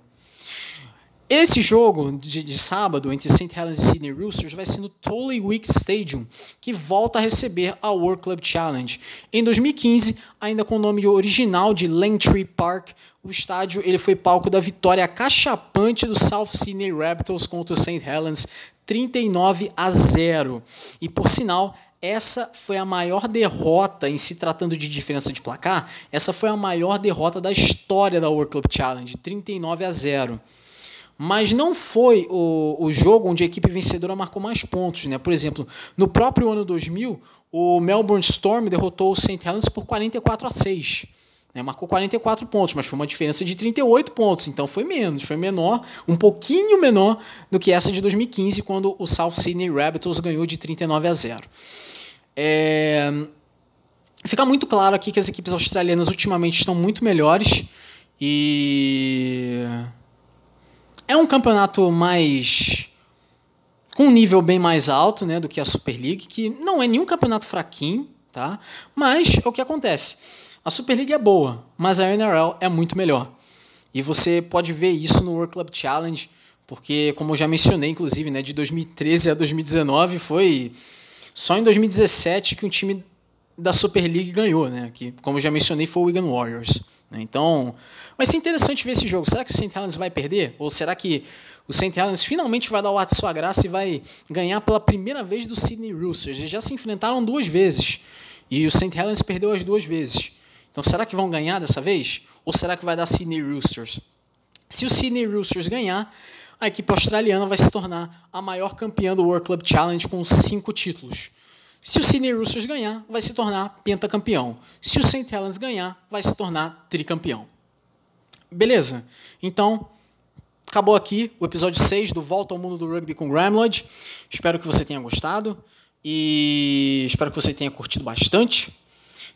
Esse jogo de, de, sábado entre St. Helens e Sydney Roosters vai ser no Tollywick Stadium, que volta a receber a World Club Challenge. Em 2015, ainda com o nome original de Langtree Park, o estádio ele foi palco da vitória cachapante do South Sydney Rabbitohs contra o St. Helens, 39 a 0. E por sinal, essa foi a maior derrota em se tratando de diferença de placar. Essa foi a maior derrota da história da World Club Challenge, 39 a 0 mas não foi o, o jogo onde a equipe vencedora marcou mais pontos. Né? Por exemplo, no próprio ano 2000, o Melbourne Storm derrotou o St. Helens por 44 a 6. Né, marcou 44 pontos, mas foi uma diferença de 38 pontos, então foi menos, foi menor, um pouquinho menor do que essa de 2015, quando o South Sydney Rabbitohs ganhou de 39 a 0. É... Fica muito claro aqui que as equipes australianas ultimamente estão muito melhores e é um campeonato mais com um nível bem mais alto, né, do que a Super League, que não é nenhum campeonato fraquinho, tá? Mas é o que acontece a Super League é boa, mas a NRL é muito melhor. E você pode ver isso no World Club Challenge, porque, como eu já mencionei, inclusive, né, de 2013 a 2019 foi só em 2017 que um time da Super League ganhou, né? Que, como eu já mencionei, foi o Wigan Warriors. Né? Então, vai ser interessante ver esse jogo. Será que o St. Helens vai perder? Ou será que o St. Helens finalmente vai dar o de sua graça e vai ganhar pela primeira vez do Sydney Roosters? Eles já se enfrentaram duas vezes. E o St. Helens perdeu as duas vezes. Então, será que vão ganhar dessa vez? Ou será que vai dar Sydney Roosters? Se o Sydney Roosters ganhar, a equipe australiana vai se tornar a maior campeã do World Club Challenge com cinco títulos. Se o Sydney Roosters ganhar, vai se tornar pentacampeão. Se o St. Helens ganhar, vai se tornar tricampeão. Beleza? Então, acabou aqui o episódio 6 do Volta ao Mundo do Rugby com Gramlod. Espero que você tenha gostado e espero que você tenha curtido bastante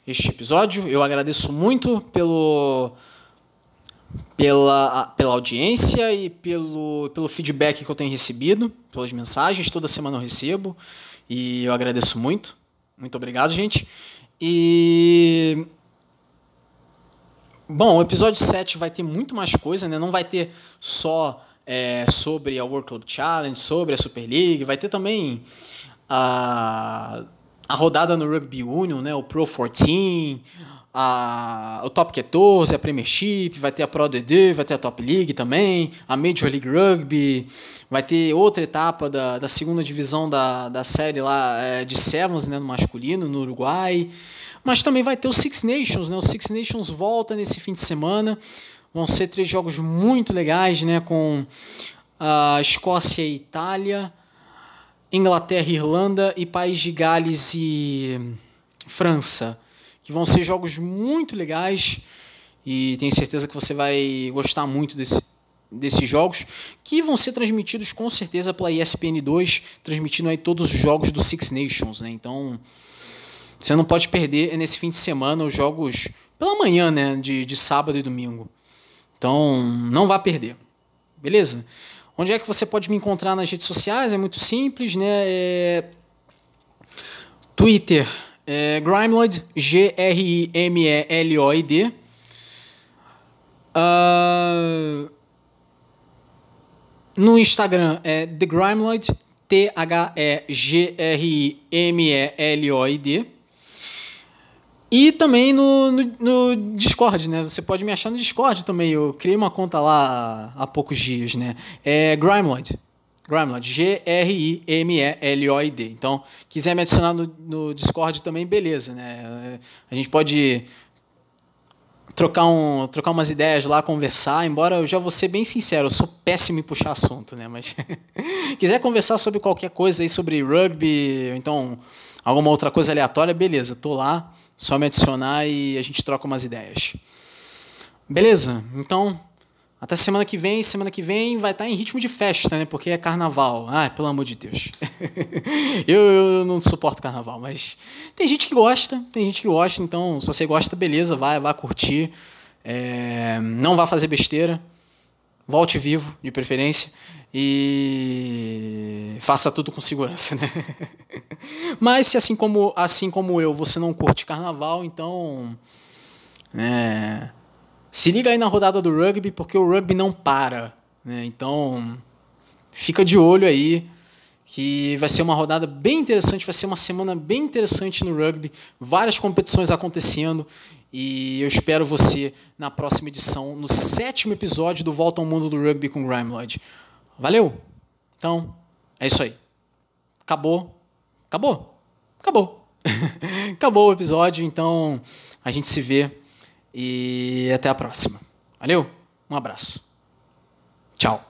este episódio. Eu agradeço muito pelo pela, pela audiência e pelo, pelo feedback que eu tenho recebido, pelas mensagens, toda semana eu recebo e eu agradeço muito. Muito obrigado, gente. E Bom, o episódio 7 vai ter muito mais coisa, né? Não vai ter só é, sobre a World Club Challenge, sobre a Super League, vai ter também a a rodada no Rugby Union, né, o Pro 14, a, o Top 14, a Premiership, vai ter a Pro D2, vai ter a Top League também, a Major League Rugby, vai ter outra etapa da, da segunda divisão da, da série lá é, de Sevens, né, no masculino, no Uruguai. Mas também vai ter o Six Nations, né? O Six Nations volta nesse fim de semana. Vão ser três jogos muito legais, né? Com a Escócia e Itália, Inglaterra, Irlanda e País de Gales e França, que vão ser jogos muito legais e tenho certeza que você vai gostar muito desse, desses jogos, que vão ser transmitidos com certeza pela ESPN2, transmitindo aí todos os jogos do Six Nations, né? Então, você não pode perder nesse fim de semana os jogos pela manhã, né, de, de sábado e domingo. Então, não vá perder. Beleza? Onde é que você pode me encontrar nas redes sociais? É muito simples, né? É... Twitter, é Grimeloid. Uh... No Instagram é The Grimeloid, T-H-E-G-R-I-M-E-L-O-I-D. E também no, no, no, Discord, né? Você pode me achar no Discord também. Eu criei uma conta lá há poucos dias, né? É Grimeloid. Grimeloid. G-R-I-M-E-L-O-I-D. Então, quiser me adicionar no, no Discord também, beleza, né? A gente pode trocar, um, trocar umas ideias lá, conversar, embora eu já vou ser bem sincero, eu sou péssimo em puxar assunto, né? Mas <laughs> quiser conversar sobre qualquer coisa aí, sobre rugby, então alguma outra coisa aleatória, beleza, tô lá só me adicionar e a gente troca umas ideias. Beleza? Então, até semana que vem. Semana que vem vai estar em ritmo de festa, né? Porque é carnaval. Ah, pelo amor de Deus. <laughs> eu, eu não suporto carnaval, mas tem gente que gosta, tem gente que gosta. Então, se você gosta, beleza, vai, vai curtir. É, não vá fazer besteira. Volte vivo, de preferência e faça tudo com segurança, né? <laughs> Mas se assim como assim como eu você não curte carnaval, então é, se liga aí na rodada do rugby porque o rugby não para, né? Então fica de olho aí que vai ser uma rodada bem interessante, vai ser uma semana bem interessante no rugby, várias competições acontecendo e eu espero você na próxima edição, no sétimo episódio do Volta ao Mundo do Rugby com Grime Lodge. Valeu? Então, é isso aí. Acabou. Acabou. Acabou. <laughs> Acabou o episódio, então a gente se vê e até a próxima. Valeu? Um abraço. Tchau.